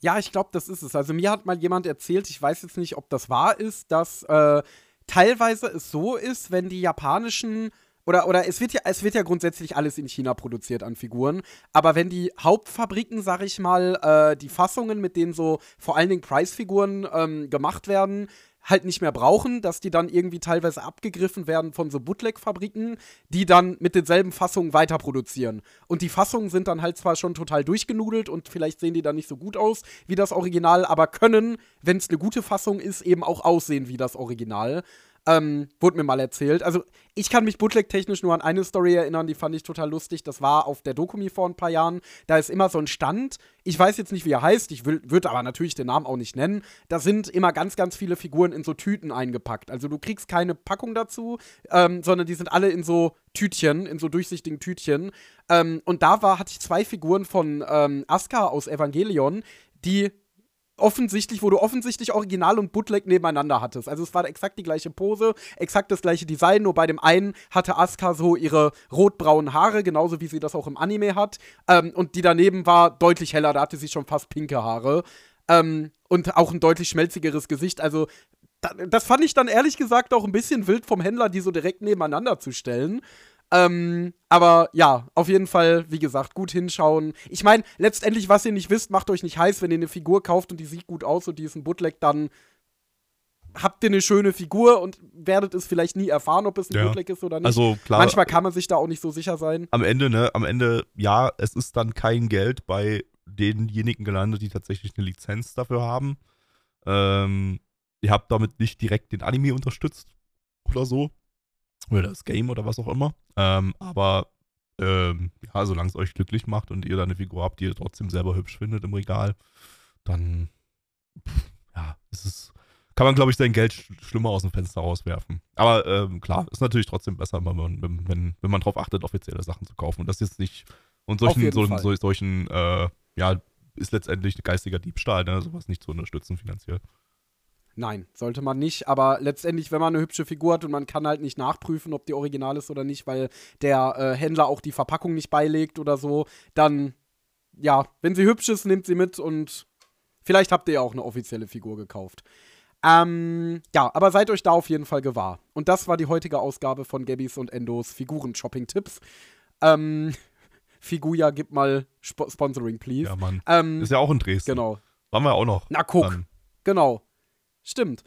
Ja, ich glaube, das ist es. Also mir hat mal jemand erzählt, ich weiß jetzt nicht, ob das wahr ist, dass äh, teilweise es so ist, wenn die japanischen oder, oder es wird ja, es wird ja grundsätzlich alles in China produziert an Figuren, aber wenn die Hauptfabriken, sag ich mal, äh, die Fassungen, mit denen so vor allen Dingen Price-Figuren ähm, gemacht werden, halt nicht mehr brauchen, dass die dann irgendwie teilweise abgegriffen werden von so Bootleg-Fabriken, die dann mit denselben Fassungen weiter produzieren. Und die Fassungen sind dann halt zwar schon total durchgenudelt und vielleicht sehen die dann nicht so gut aus wie das Original, aber können, wenn es eine gute Fassung ist, eben auch aussehen wie das Original. Ähm, wurde mir mal erzählt. Also, ich kann mich bootleg-technisch nur an eine Story erinnern, die fand ich total lustig. Das war auf der Dokumi vor ein paar Jahren. Da ist immer so ein Stand. Ich weiß jetzt nicht, wie er heißt. Ich würde aber natürlich den Namen auch nicht nennen. Da sind immer ganz, ganz viele Figuren in so Tüten eingepackt. Also, du kriegst keine Packung dazu, ähm, sondern die sind alle in so Tütchen, in so durchsichtigen Tütchen. Ähm, und da war, hatte ich zwei Figuren von ähm, Asuka aus Evangelion, die offensichtlich, wo du offensichtlich Original und Bootleg nebeneinander hattest. Also es war exakt die gleiche Pose, exakt das gleiche Design, nur bei dem einen hatte Asuka so ihre rotbraunen Haare, genauso wie sie das auch im Anime hat. Ähm, und die daneben war deutlich heller, da hatte sie schon fast pinke Haare. Ähm, und auch ein deutlich schmelzigeres Gesicht. Also das fand ich dann ehrlich gesagt auch ein bisschen wild vom Händler, die so direkt nebeneinander zu stellen. Ähm, aber ja, auf jeden Fall, wie gesagt, gut hinschauen. Ich meine, letztendlich, was ihr nicht wisst, macht euch nicht heiß, wenn ihr eine Figur kauft und die sieht gut aus und die ist ein Bootleg, dann habt ihr eine schöne Figur und werdet es vielleicht nie erfahren, ob es ein ja. Bootleg ist oder nicht. Also klar. Manchmal kann man sich da auch nicht so sicher sein. Am Ende, ne, am Ende, ja, es ist dann kein Geld bei denjenigen gelandet, die tatsächlich eine Lizenz dafür haben. Ähm, ihr habt damit nicht direkt den Anime unterstützt oder so oder das Game oder was auch immer. Ähm, aber ähm, ja, solange es euch glücklich macht und ihr da eine Figur habt, die ihr trotzdem selber hübsch findet im Regal, dann pff, ja, ist es kann man, glaube ich, sein Geld sch schlimmer aus dem Fenster rauswerfen. Aber ähm, klar, ist natürlich trotzdem besser, wenn man, wenn, wenn, wenn man darauf achtet, offizielle Sachen zu kaufen. Und das jetzt nicht. Und solchen, so, so, solchen, äh, ja, ist letztendlich geistiger Diebstahl, ne? sowas nicht zu unterstützen finanziell. Nein, sollte man nicht. Aber letztendlich, wenn man eine hübsche Figur hat und man kann halt nicht nachprüfen, ob die original ist oder nicht, weil der äh, Händler auch die Verpackung nicht beilegt oder so, dann ja, wenn sie hübsch ist, nehmt sie mit und vielleicht habt ihr ja auch eine offizielle Figur gekauft. Ähm, ja, aber seid euch da auf jeden Fall gewahr. Und das war die heutige Ausgabe von Gabbys und Endos Figuren-Shopping-Tipps. Ähm, (laughs) Figuja, gib mal Sp Sponsoring, please. Ja, Mann. Ähm, Ist ja auch in Dresden. genau. Waren wir auch noch. Na, guck. Dann. Genau. Stimmt.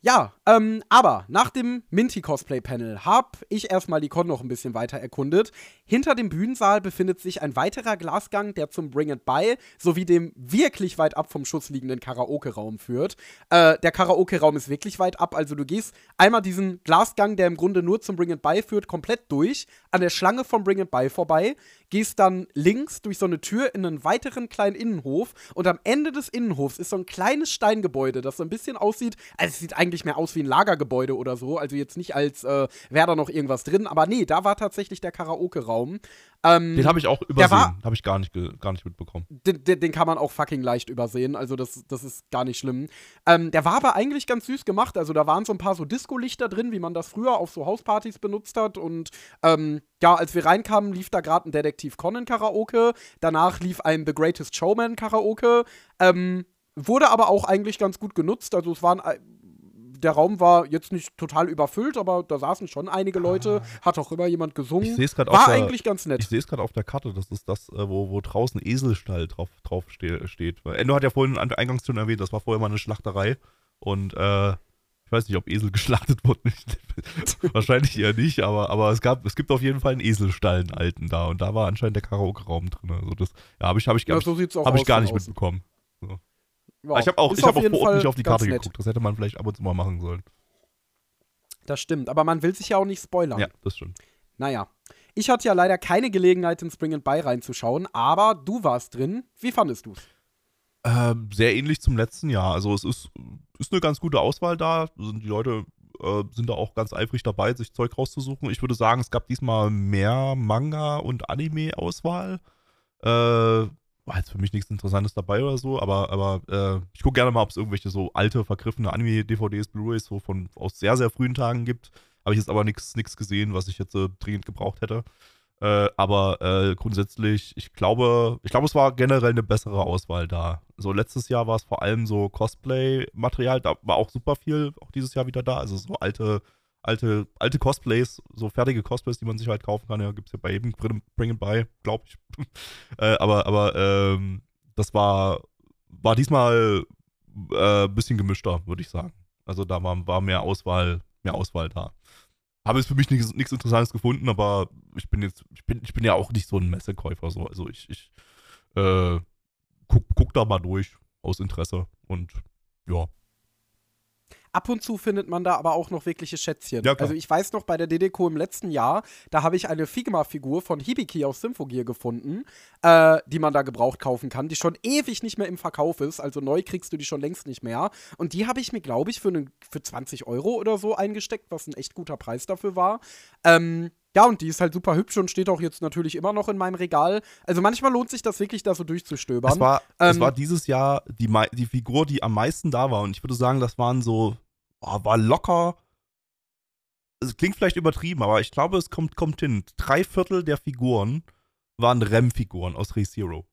Ja, ähm, aber nach dem Minty-Cosplay-Panel habe ich erstmal die Con noch ein bisschen weiter erkundet. Hinter dem Bühnensaal befindet sich ein weiterer Glasgang, der zum Bring It By sowie dem wirklich weit ab vom Schuss liegenden Karaoke-Raum führt. Äh, der Karaoke-Raum ist wirklich weit ab, also du gehst einmal diesen Glasgang, der im Grunde nur zum Bring It By führt, komplett durch, an der Schlange vom Bring It By vorbei, gehst dann links durch so eine Tür in einen weiteren kleinen Innenhof und am Ende des Innenhofs ist so ein kleines Steingebäude, das so ein bisschen aussieht, also es sieht eigentlich mehr aus wie ein Lagergebäude oder so, also jetzt nicht als äh, wäre da noch irgendwas drin, aber nee, da war tatsächlich der Karaoke-Raum. Ähm, Den habe ich auch übersehen. Habe ich gar nicht, gar nicht mitbekommen. den, den, den kann man auch fucking leicht übersehen, also das, das ist gar nicht schlimm. Ähm, der war aber eigentlich ganz süß gemacht, also da waren so ein paar so Disco-Lichter drin, wie man das früher auf so Hauspartys benutzt hat und ähm, ja, als wir reinkamen, lief da gerade ein Detektiv Conan Karaoke, danach lief ein The Greatest Showman Karaoke, ähm, wurde aber auch eigentlich ganz gut genutzt, also es waren äh, der Raum war jetzt nicht total überfüllt, aber da saßen schon einige Leute, hat auch immer jemand gesungen. Ich War auf der, eigentlich ganz nett. ich sehe es gerade auf der Karte. Das ist das, äh, wo, wo draußen Eselstall drauf, drauf ste steht. Endo hat ja vorhin an- eingangs schon erwähnt, das war vorher mal eine Schlachterei. Und äh, ich weiß nicht, ob Esel (laughs) geschlachtet wurden. (laughs) Wahrscheinlich eher nicht, aber, aber es, gab, es gibt auf jeden Fall einen Eselstall, einen alten da. Und da war anscheinend der Karaoke-Raum drin. Also das ja, habe ich, hab ich, ja, so ich, hab ich gar nicht außen. mitbekommen. Ja, ich habe auch, ich hab auch vor Ort Fall nicht auf die Karte nett. geguckt. Das hätte man vielleicht ab und zu mal machen sollen. Das stimmt, aber man will sich ja auch nicht spoilern. Ja, das stimmt. Naja. Ich hatte ja leider keine Gelegenheit, in Spring and By reinzuschauen, aber du warst drin. Wie fandest du's? Ähm, sehr ähnlich zum letzten Jahr. Also es ist, ist eine ganz gute Auswahl da. Also Die Leute äh, sind da auch ganz eifrig dabei, sich Zeug rauszusuchen. Ich würde sagen, es gab diesmal mehr Manga- und Anime-Auswahl. Äh, war jetzt für mich nichts Interessantes dabei oder so, aber, aber äh, ich gucke gerne mal, ob es irgendwelche so alte, vergriffene Anime-DVDs, Blu-rays so von aus sehr, sehr frühen Tagen gibt. Habe ich jetzt aber nichts gesehen, was ich jetzt äh, dringend gebraucht hätte. Äh, aber äh, grundsätzlich, ich glaube, ich glaube, es war generell eine bessere Auswahl da. So letztes Jahr war es vor allem so Cosplay-Material, da war auch super viel, auch dieses Jahr wieder da. Also so alte, alte, alte Cosplays, so fertige Cosplays, die man sich halt kaufen kann. Ja, gibt es ja bei jedem Bring It By, glaube ich. (laughs) äh, aber, aber ähm, das war, war diesmal äh, ein bisschen gemischter, würde ich sagen. Also da war, war mehr Auswahl, mehr Auswahl da. Habe jetzt für mich nichts, nichts Interessantes gefunden, aber ich bin jetzt, ich bin, ich bin ja auch nicht so ein Messekäufer. So. Also ich, ich äh, guck, guck da mal durch aus Interesse und ja. Ab und zu findet man da aber auch noch wirkliche Schätzchen. Ja, also ich weiß noch, bei der DDCO im letzten Jahr, da habe ich eine Figma-Figur von Hibiki aus Symphogear gefunden, äh, die man da gebraucht kaufen kann, die schon ewig nicht mehr im Verkauf ist. Also neu kriegst du die schon längst nicht mehr. Und die habe ich mir, glaube ich, für, einen- für 20 Euro oder so eingesteckt, was ein echt guter Preis dafür war. Ähm, ja, und die ist halt super hübsch und steht auch jetzt natürlich immer noch in meinem Regal. Also manchmal lohnt sich das wirklich, da so durchzustöbern. Es war, es Ähm, war dieses Jahr die, die Figur, die am meisten da war. Und ich würde sagen, das waren so, oh, war locker. Es klingt vielleicht übertrieben, aber ich glaube, es kommt, kommt hin. Drei Viertel der Figuren waren Rem-Figuren aus ReZero.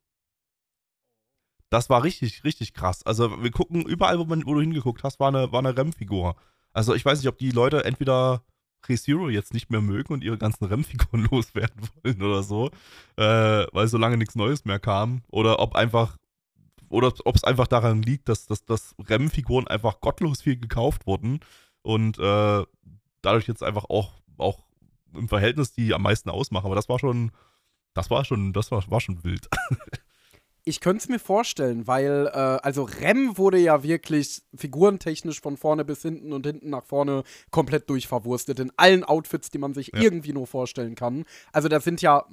Das war richtig, richtig krass. Also wir gucken überall, wo, man, wo du hingeguckt hast, war eine, war eine Rem-Figur. Also ich weiß nicht, ob die Leute entweder ReZero jetzt nicht mehr mögen und ihre ganzen Rem-Figuren (laughs) loswerden wollen oder so, äh, weil so lange nichts Neues mehr kam. Oder ob einfach, oder ob es einfach daran liegt, dass, dass, dass Rem-Figuren einfach gottlos viel gekauft wurden und äh, dadurch jetzt einfach auch, auch im Verhältnis die am meisten ausmachen. Aber das war schon, das war schon, das war, war schon wild. (laughs) Ich könnte es mir vorstellen, weil, äh, also Rem wurde ja wirklich figurentechnisch von vorne bis hinten und hinten nach vorne komplett durchverwurstet in allen Outfits, die man sich Ja. irgendwie nur vorstellen kann. Also da sind ja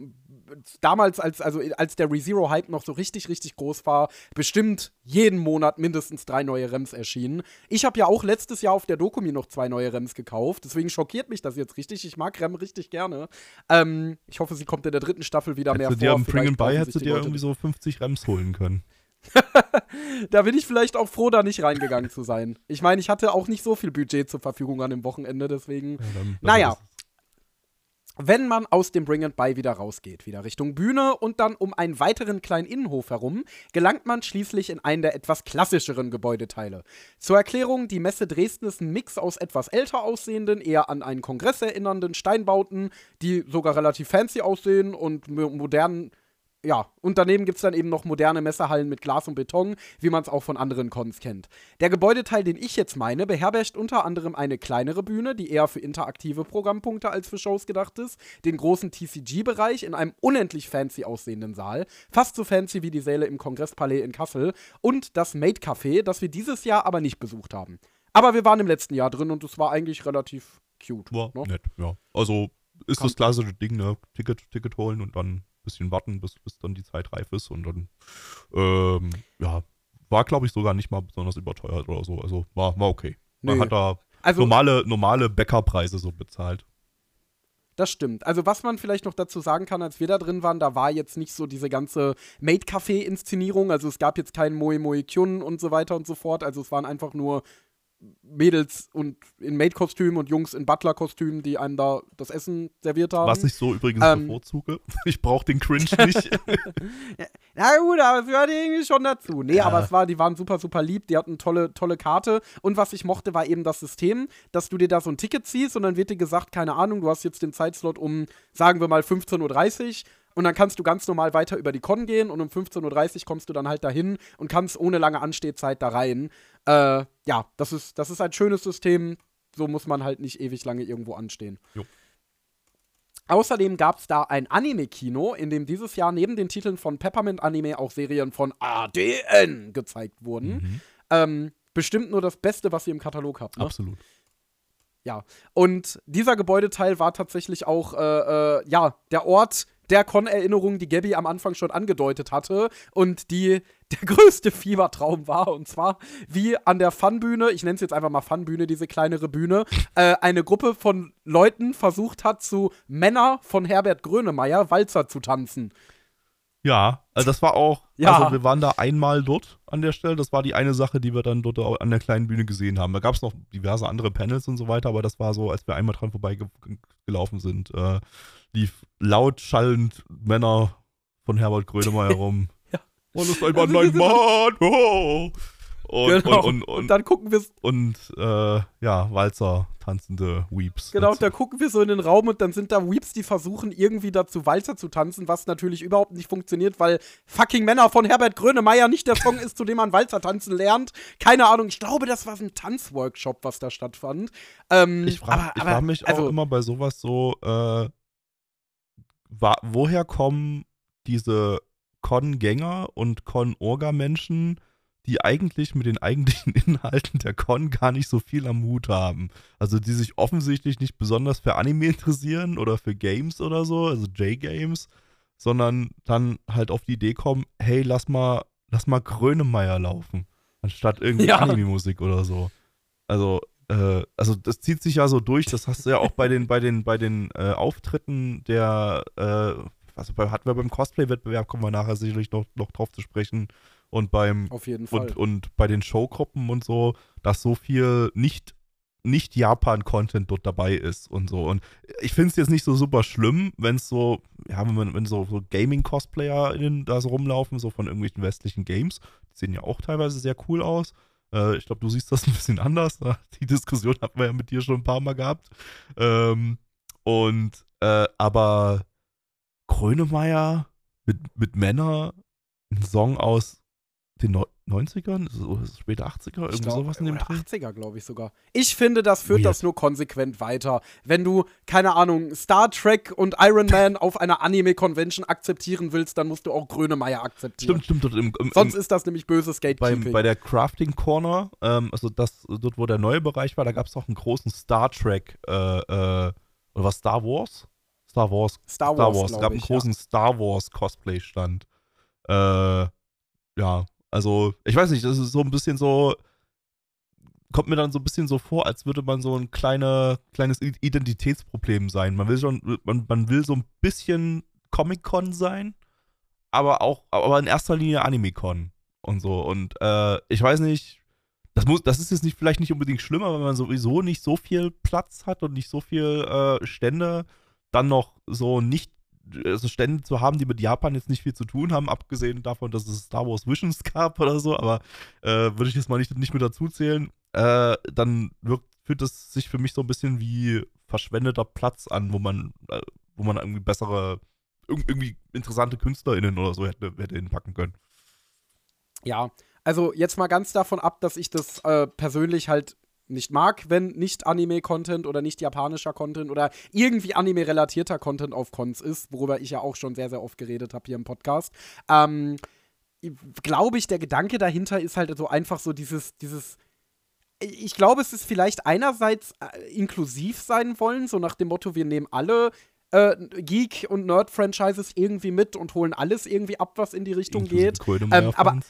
damals, als, also als der ReZero-Hype noch so richtig, richtig groß war, bestimmt jeden Monat mindestens drei neue Rems erschienen. Ich habe ja auch letztes Jahr auf der Dokumi noch zwei neue Rems gekauft, deswegen schockiert mich das jetzt richtig. Ich mag Rem richtig gerne. Ähm, ich hoffe, sie kommt in der dritten Staffel wieder mehr Hättest du vor. dir am Bring and Buy hättest du dir irgendwie so 50 Rems holen können. (laughs) (laughs) da bin ich vielleicht auch froh, da nicht reingegangen zu sein. Ich meine, ich hatte auch nicht so viel Budget zur Verfügung an dem Wochenende, deswegen. Ja, dann, dann Naja. Wenn man aus dem Bring and Buy wieder rausgeht, wieder Richtung Bühne und dann um einen weiteren kleinen Innenhof herum, gelangt man schließlich in einen der etwas klassischeren Gebäudeteile. Zur Erklärung, die Messe Dresden ist ein Mix aus etwas älter aussehenden, eher an einen Kongress erinnernden Steinbauten, die sogar relativ fancy aussehen und modernen ja, und daneben gibt es dann eben noch moderne Messerhallen mit Glas und Beton, wie man es auch von anderen Cons kennt. Der Gebäudeteil, den ich jetzt meine, beherbergt unter anderem eine kleinere Bühne, die eher für interaktive Programmpunkte als für Shows gedacht ist, den großen TCG-Bereich in einem unendlich fancy aussehenden Saal, fast so fancy wie die Säle im Kongresspalais in Kassel, und das Made Café, das wir dieses Jahr aber nicht besucht haben. Aber wir waren im letzten Jahr drin und es war eigentlich relativ cute. War ne? nett, ja. Also ist Kann das klassische Ding, ne? Ticket, Ticket holen und dann bisschen warten, bis, bis dann die Zeit reif ist und dann, ähm, ja, war glaube ich sogar nicht mal besonders überteuert oder so. Also war, war okay. Man nee. hat da also, normale, normale Bäckerpreise so bezahlt. Das stimmt. Also, was man vielleicht noch dazu sagen kann, als wir da drin waren, da war jetzt nicht so diese ganze Maid-Café-Inszenierung. Also, es gab jetzt keinen Moe Moe Kyun und so weiter und so fort. Also, es waren einfach nur Mädels und in Maid-Kostümen und Jungs in Butler-Kostümen, die einem da das Essen serviert haben. Was ich so übrigens ähm, bevorzuge. (laughs) Ich brauche den Cringe nicht. (laughs) Na gut, aber es gehört irgendwie schon dazu. Nee, ja. aber es war, die waren super, super lieb, die hatten tolle, tolle Karte. Und was ich mochte, war eben das System, dass du dir da so ein Ticket ziehst und dann wird dir gesagt, keine Ahnung, du hast jetzt den Zeitslot um, sagen wir mal, 15.30 Uhr und dann kannst du ganz normal weiter über die Con gehen und um 15.30 Uhr kommst du dann halt dahin und kannst ohne lange Anstehzeit da rein. Äh, ja, das ist, das ist ein schönes System. So muss man halt nicht ewig lange irgendwo anstehen. Jo. Außerdem gab es da ein Anime-Kino, in dem dieses Jahr neben den Titeln von Peppermint Anime auch Serien von ADN gezeigt wurden. Mhm. Ähm, bestimmt nur das Beste, was ihr im Katalog habt. Ne? Absolut. Ja, und dieser Gebäudeteil war tatsächlich auch, äh, äh, ja, der Ort der Con-Erinnerung, die Gabby am Anfang schon angedeutet hatte und die (laughs) der größte Fiebertraum war. Und zwar, wie an der Funbühne, ich nenne es jetzt einfach mal Funbühne, diese kleinere Bühne, äh, eine Gruppe von Leuten versucht hat, zu Männer von Herbert Grönemeyer Walzer zu tanzen. Ja, also das war auch, ja. also wir waren da einmal dort an der Stelle. Das war die eine Sache, die wir dann dort an der kleinen Bühne gesehen haben. Da gab es noch diverse andere Panels und so weiter, aber das war so, als wir einmal dran vorbeigelaufen sind, äh, lief laut schallend Männer von Herbert Grönemeyer (laughs) rum. Und ist ein Mann, ein (laughs) Mann. Oh. Und, genau. und, und, und, dann gucken wir Und äh, ja, Walzer tanzende Weeps. Genau, dazu. da gucken wir so in den Raum und dann sind da Weeps, die versuchen irgendwie dazu Walzer zu tanzen, was natürlich überhaupt nicht funktioniert, weil fucking Männer von Herbert Grönemeyer nicht der Song ist, zu dem man Walzer tanzen lernt. Keine Ahnung, ich glaube, das war ein Tanzworkshop, was da stattfand. Ähm, ich frage frag mich also, auch immer bei sowas so, äh, woher kommen diese Con-Gänger und Con-Orga-Menschen, die eigentlich mit den eigentlichen (laughs) Inhalten der Con gar nicht so viel am Hut haben. Also die sich offensichtlich nicht besonders für Anime interessieren oder für Games oder so, also J-Games, sondern dann halt auf die Idee kommen, hey, lass mal, lass mal Grönemeyer laufen, anstatt irgendwie ja. Anime-Musik oder so. Also, äh, also das zieht sich ja so durch, das hast du ja auch bei den, bei den, bei den äh, Auftritten der, äh, also bei, hatten wir beim Cosplay-Wettbewerb, kommen wir nachher sicherlich noch, noch drauf zu sprechen, und beim Auf jeden Fall. Und, und bei den Showgruppen und so, dass so viel nicht nicht Japan-Content dort dabei ist und so. Und ich finde es jetzt nicht so super schlimm, wenn es so, ja, wenn, wenn so, so Gaming-Cosplayer da so rumlaufen, so von irgendwelchen westlichen Games. Die sehen ja auch teilweise sehr cool aus. Äh, ich glaube, du siehst das ein bisschen anders. (laughs) Die Diskussion hatten wir ja mit dir schon ein paar Mal gehabt. Ähm, und, äh, aber Grönemeyer mit, mit Männer, ein Song aus den 90ern, so, später 80er, irgendwie glaub, sowas in dem Dreh. 80er, glaube ich sogar. Ich finde, das führt Weird. das nur konsequent weiter. Wenn du, keine Ahnung, Star Trek und Iron Man auf einer Anime-Convention akzeptieren willst, dann musst du auch Grönemeyer akzeptieren. Stimmt, stimmt. Im, im, Sonst ist das nämlich böses Gatekeeping. Bei, bei der Crafting Corner, ähm, also das, dort, wo der neue Bereich war, da gab es auch einen großen Star Trek, äh, äh, oder was, Star Wars? Star Wars. Star Wars. Star Wars. Es gab einen großen ja. Star Wars Cosplay-Stand. Äh, ja, also, ich weiß nicht, das ist so ein bisschen so, kommt mir dann so ein bisschen so vor, als würde man so ein kleine, kleines Identitätsproblem sein. Man will schon, man, man will so ein bisschen Comic-Con sein, aber auch, aber in erster Linie Anime-Con und so. Und äh, ich weiß nicht, das muss, das ist jetzt nicht, vielleicht nicht unbedingt schlimmer, wenn man sowieso nicht so viel Platz hat und nicht so viel äh, Stände, dann noch so nicht also Stände zu haben, die mit Japan jetzt nicht viel zu tun haben, abgesehen davon, dass es Star Wars Visions (laughs) gab oder so, aber äh, würde ich jetzt mal nicht, nicht mit dazu zählen, äh, dann wirkt, fühlt es sich für mich so ein bisschen wie verschwendeter Platz an, wo man, äh, wo man irgendwie bessere, irgendwie interessante KünstlerInnen oder so hätte, hätte hinpacken können. Ja, also jetzt mal ganz davon ab, dass ich das äh, persönlich halt nicht mag, wenn nicht Anime-Content oder nicht japanischer Content oder irgendwie Anime-relatierter Content auf Cons ist, worüber ich ja auch schon sehr, sehr oft geredet habe hier im Podcast. Ähm, glaube ich, der Gedanke dahinter ist halt so einfach so dieses, dieses ich glaube, es ist vielleicht einerseits äh, inklusiv sein wollen, so nach dem Motto, wir nehmen alle äh, Geek- und Nerd-Franchises irgendwie mit und holen alles irgendwie ab, was in die Richtung geht. Ähm, aber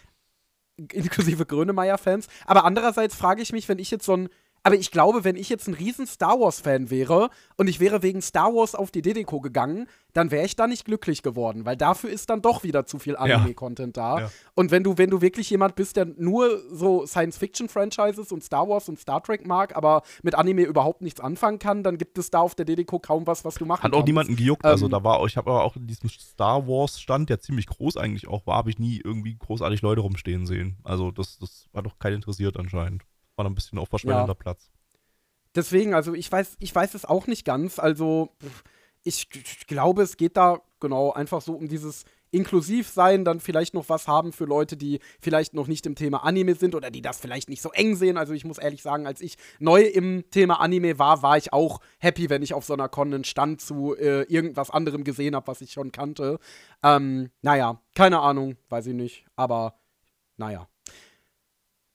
inklusive Grönemeyer-Fans. Aber andererseits frage ich mich, wenn ich jetzt so ein aber ich glaube, wenn ich jetzt ein riesen Star Wars-Fan wäre und ich wäre wegen Star Wars auf die Dedeco gegangen, dann wäre ich da nicht glücklich geworden, weil dafür ist dann doch wieder zu viel Anime-Content da. Ja. Und wenn du, wenn du wirklich jemand bist, der nur so Science-Fiction-Franchises und Star Wars und Star Trek mag, aber mit Anime überhaupt nichts anfangen kann, dann gibt es da auf der Dedeco kaum was, was du machen kannst. Hat auch niemanden gejuckt. Also ähm, also da war, ich habe aber auch in diesem Star Wars-Stand, der ziemlich groß eigentlich auch war, habe ich nie irgendwie großartig Leute rumstehen sehen. Also das, das war doch kein interessiert anscheinend war ein bisschen auf verschwendender ja. Platz. Deswegen, also ich weiß, ich weiß es auch nicht ganz. Also ich, ich glaube, es geht da genau einfach so um dieses inklusiv sein, dann vielleicht noch was haben für Leute, die vielleicht noch nicht im Thema Anime sind oder die das vielleicht nicht so eng sehen. Also ich muss ehrlich sagen, als ich neu im Thema Anime war, war ich auch happy, wenn ich auf so einer Con einen Stand zu äh, irgendwas anderem gesehen habe, was ich schon kannte. Ähm, naja, keine Ahnung, weiß ich nicht, aber naja.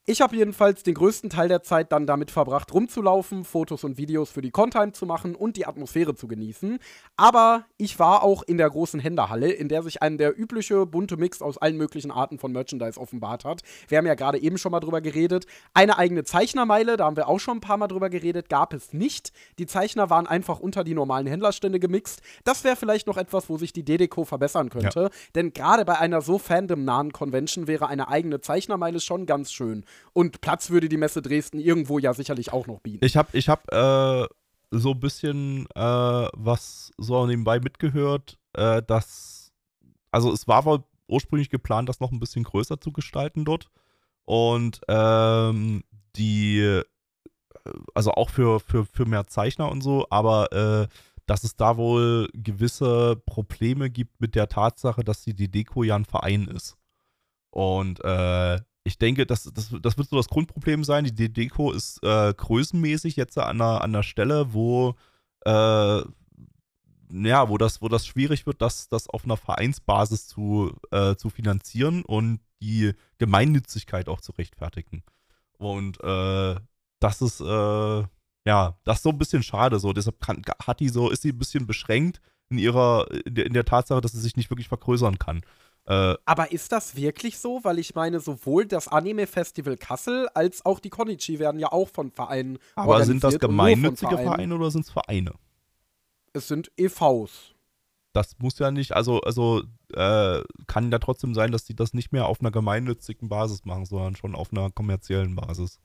Ich habe jedenfalls den größten Teil der Zeit dann damit verbracht, rumzulaufen, Fotos und Videos für die Contime zu machen und die Atmosphäre zu genießen. Aber ich war auch in der großen Händlerhalle, in der sich ein der übliche bunte Mix aus allen möglichen Arten von Merchandise offenbart hat. Wir haben ja gerade eben schon mal drüber geredet. Eine eigene Zeichnermeile, da haben wir auch schon ein paar Mal drüber geredet, gab es nicht. Die Zeichner waren einfach unter die normalen Händlerstände gemixt. Das wäre vielleicht noch etwas, wo sich die Dedeco verbessern könnte. Ja. Denn gerade bei einer so fandom-nahen Convention wäre eine eigene Zeichnermeile schon ganz schön. Und Platz würde die Messe Dresden irgendwo ja sicherlich auch noch bieten. Ich habe ich hab, äh, so ein bisschen äh, was so nebenbei mitgehört, äh, dass, also es war wohl ursprünglich geplant, das noch ein bisschen größer zu gestalten dort. Und ähm, die, äh, also auch für, für, für mehr Zeichner und so, aber äh, dass es da wohl gewisse Probleme gibt mit der Tatsache, dass die Deko ja ein Verein ist. Und äh, ich denke, das, das, das wird so das Grundproblem sein. Die Deko ist äh, größenmäßig jetzt an einer, an einer Stelle, wo, äh, ja, wo das, wo das schwierig wird, das, das auf einer Vereinsbasis zu, äh, zu finanzieren und die Gemeinnützigkeit auch zu rechtfertigen. Und äh, das ist, äh, ja, das ist so ein bisschen schade. So. Deshalb kann, hat die so, ist sie ein bisschen beschränkt in ihrer, in der, in der Tatsache, dass sie sich nicht wirklich vergrößern kann. Äh, Aber ist das wirklich so? Weil ich meine, sowohl das Anime-Festival Kassel als auch die Konichi werden ja auch von Vereinen Aber sind das gemeinnützige Vereine oder sind es Vereine? Es sind EVs. Das muss ja nicht, also, also äh, kann ja trotzdem sein, dass die das nicht mehr auf einer gemeinnützigen Basis machen, sondern schon auf einer kommerziellen Basis.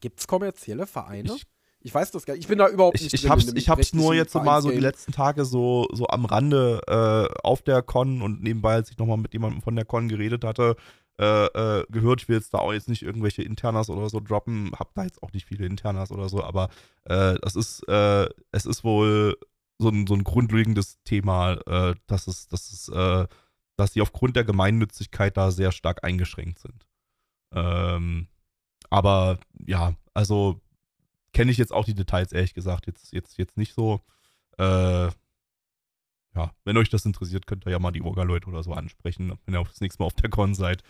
Gibt es kommerzielle Vereine? Ich ich weiß das gar nicht. Ich bin da überhaupt nicht ich, ich hab's, ich hab's nur jetzt so mal so die letzten Tage so, so am Rande äh, auf der Con und nebenbei, als ich nochmal mit jemandem von der Con geredet hatte, äh, äh, gehört. Ich will jetzt da auch jetzt nicht irgendwelche Internas oder so droppen. Hab da jetzt auch nicht viele Internas oder so, aber äh, das ist, äh, es ist wohl so ein, so ein grundlegendes Thema, äh, dass es, dass es, dass sie aufgrund der Gemeinnützigkeit da sehr stark eingeschränkt sind. Ähm, aber ja, also kenne ich jetzt auch die Details, ehrlich gesagt, jetzt, jetzt, jetzt nicht so. Äh, ja, wenn euch das interessiert, könnt ihr ja mal die Orga-Leute oder so ansprechen, wenn ihr das nächste Mal auf der Con seid.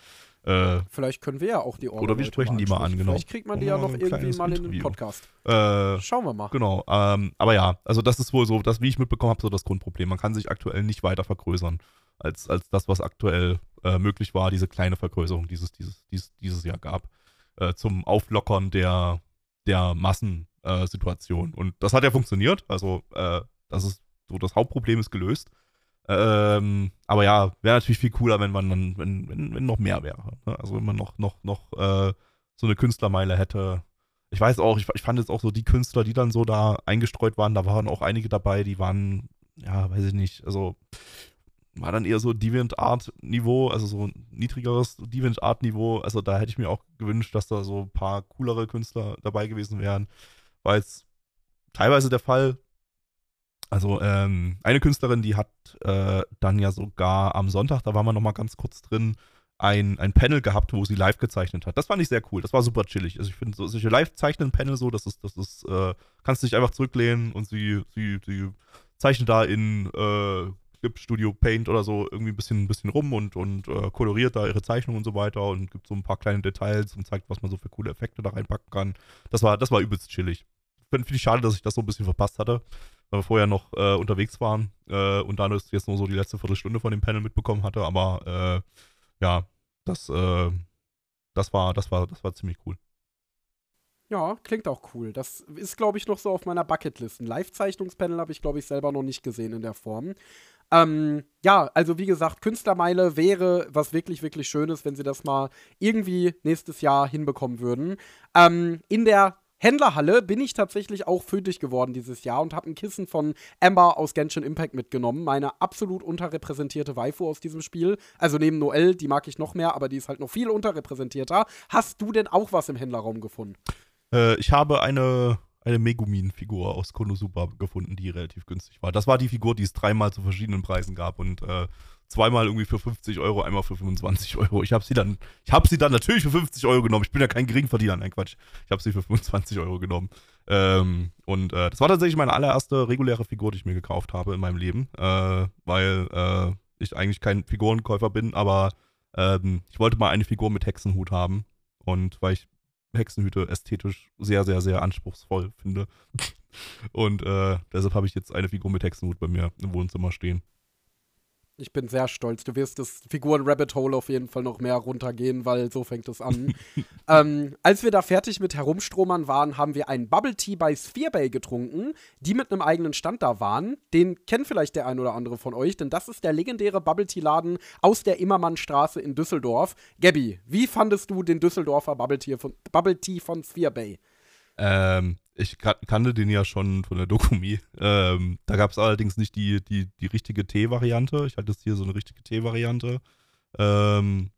Äh, Vielleicht können wir ja auch die Orga Oder wir sprechen die mal an, genau. Vielleicht kriegt man die ja noch irgendwie mal in den Podcast. Äh, Schauen wir mal. Genau, ähm, aber ja, also das ist wohl so, das, wie ich mitbekommen habe, so das Grundproblem. Man kann sich aktuell nicht weiter vergrößern, als, als das, was aktuell äh, möglich war, diese kleine Vergrößerung, die es dieses, dieses, dieses Jahr gab, äh, zum Auflockern der, der Massensituation. Äh, und das hat ja funktioniert. Also, äh, das ist so, das Hauptproblem ist gelöst. Ähm, aber ja, wäre natürlich viel cooler, wenn man dann, wenn, wenn, wenn noch mehr wäre. Ne? Also wenn man noch, noch, noch äh, so eine Künstlermeile hätte. ich weiß auch, ich, ich fand jetzt auch so die Künstler, die dann so da eingestreut waren, da waren auch einige dabei, die waren, ja, weiß ich nicht, also war dann eher so Deviant-Art-Niveau, also so ein niedrigeres Deviant-Art-Niveau. Also da hätte ich mir auch gewünscht, dass da so ein paar coolere Künstler dabei gewesen wären. War jetzt teilweise der Fall. Also ähm, eine Künstlerin, die hat äh, dann ja sogar am Sonntag, da waren wir nochmal ganz kurz drin, ein, ein Panel gehabt, wo sie live gezeichnet hat. Das fand ich sehr cool. Das war super chillig. Also ich finde so, solche Live-Zeichnen-Panel so, das ist, das ist, äh, kannst dich einfach zurücklehnen und sie, sie, sie zeichnet da in äh, Clip Studio Paint oder so irgendwie ein bisschen, ein bisschen rum und, und äh, koloriert da ihre Zeichnungen und so weiter und gibt so ein paar kleine Details und zeigt, was man so für coole Effekte da reinpacken kann. Das war, das war übelst chillig. Finde find ich schade, dass ich das so ein bisschen verpasst hatte, weil wir vorher noch äh, unterwegs waren äh, und dann jetzt nur so die letzte Viertelstunde von dem Panel mitbekommen hatte, aber äh, ja, das, äh, das war, das war, das war ziemlich cool. Ja, klingt auch cool. Das ist, glaube ich, noch so auf meiner Bucketlist. Ein Live-Zeichnungspanel habe ich, glaube ich, selber noch nicht gesehen in der Form. Ähm, ja, also wie gesagt, Künstlermeile wäre was wirklich, wirklich Schönes, wenn sie das mal irgendwie nächstes Jahr hinbekommen würden. Ähm, in der Händlerhalle bin ich tatsächlich auch fündig geworden dieses Jahr und habe ein Kissen von Amber aus Genshin Impact mitgenommen. Meine absolut unterrepräsentierte Waifu aus diesem Spiel. Also neben Noelle, die mag ich noch mehr, aber die ist halt noch viel unterrepräsentierter. Hast du denn auch was im Händlerraum gefunden? Äh, ich habe eine, eine Megumin-Figur aus Konosuba gefunden, die relativ günstig war. Das war die Figur, die es dreimal zu verschiedenen Preisen gab und äh, zweimal irgendwie für 50 Euro, einmal für 25 Euro. Ich habe sie dann, ich habe sie dann natürlich für 50 Euro genommen. Ich bin ja kein Geringverdiener, nein Quatsch. Ich habe sie für 25 Euro genommen. Ähm, und äh, das war tatsächlich meine allererste reguläre Figur, die ich mir gekauft habe in meinem Leben, äh, weil äh, ich eigentlich kein Figurenkäufer bin, aber ähm, ich wollte mal eine Figur mit Hexenhut haben. Und weil ich Hexenhüte ästhetisch sehr, sehr, sehr anspruchsvoll finde. (laughs) Und äh, deshalb habe ich jetzt eine Figur mit Hexenhut bei mir im Wohnzimmer stehen. Ich bin sehr stolz. Du wirst das Figuren-Rabbit Hole auf jeden Fall noch mehr runtergehen, weil so fängt es an. (laughs) ähm, als wir da fertig mit Herumstromern waren, haben wir einen Bubble Tea bei Sphere Bay getrunken, die mit einem eigenen Stand da waren. Den kennt vielleicht der ein oder andere von euch, denn das ist der legendäre Bubble Tea-Laden aus der Immermannstraße in Düsseldorf. Gabby, wie fandest du den Düsseldorfer Bubble Tea von, Bubble Tea von Sphere Bay? Ähm, ich kannte den ja schon von der Dokumi. (laughs) Ähm, da gab es allerdings nicht die, die, die richtige Tee-Variante. Ich hatte jetzt hier so eine richtige Tee-Variante. Ähm,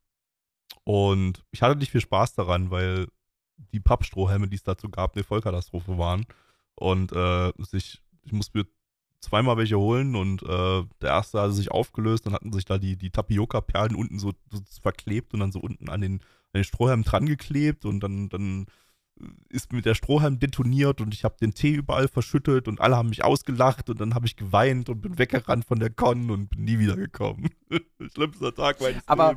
und ich hatte nicht viel Spaß daran, weil die Pappstrohhelme, die es dazu gab, eine Vollkatastrophe waren. Und äh, sich, ich musste mir zweimal welche holen und äh, der erste hatte sich aufgelöst, dann hatten sich da die, die Tapioca-Perlen unten so, so, verklebt und dann so unten an den, an den Strohhalm dran geklebt und dann, dann ist mit der Strohhalm detoniert und ich habe den Tee überall verschüttet und alle haben mich ausgelacht und dann habe ich geweint und bin weggerannt von der Con und bin nie wiedergekommen. (laughs) Schlimmster Tag meines aber,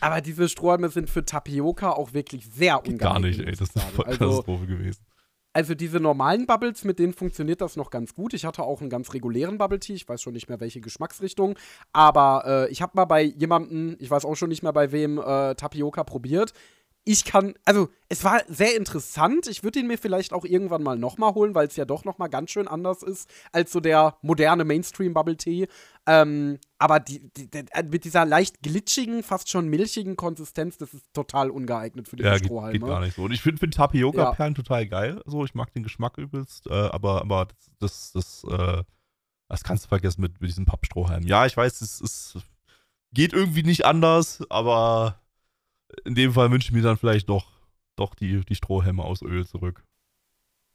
aber diese Strohhalme sind für Tapioca auch wirklich sehr ungeeignet. Gar nicht, ey, das ist eine also, Katastrophe gewesen. Also diese normalen Bubbles, mit denen funktioniert das noch ganz gut. Ich hatte auch einen ganz regulären Bubble Tea, ich weiß schon nicht mehr welche Geschmacksrichtung, aber äh, ich habe mal bei jemandem, ich weiß auch schon nicht mehr bei wem, äh, Tapioca probiert ich kann, also es war sehr interessant. Ich würde ihn mir vielleicht auch irgendwann mal nochmal holen, weil es ja doch nochmal ganz schön anders ist als so der moderne Mainstream Bubble Tea. Ähm, aber die, die, die, äh, mit dieser leicht glitschigen, fast schon milchigen Konsistenz, das ist total ungeeignet für die ja, Strohhalme. Geht, geht gar nicht so. Und ich finde find Tapioca-Perlen ja. total geil. So, ich mag den Geschmack übelst, äh, aber, aber das, das, das, äh, das kannst du vergessen mit, mit diesem Pappstrohhalm. Ja, ich weiß, es, es geht irgendwie nicht anders, aber in dem Fall wünsche ich mir dann vielleicht doch, doch die, die Strohhelme aus Öl zurück.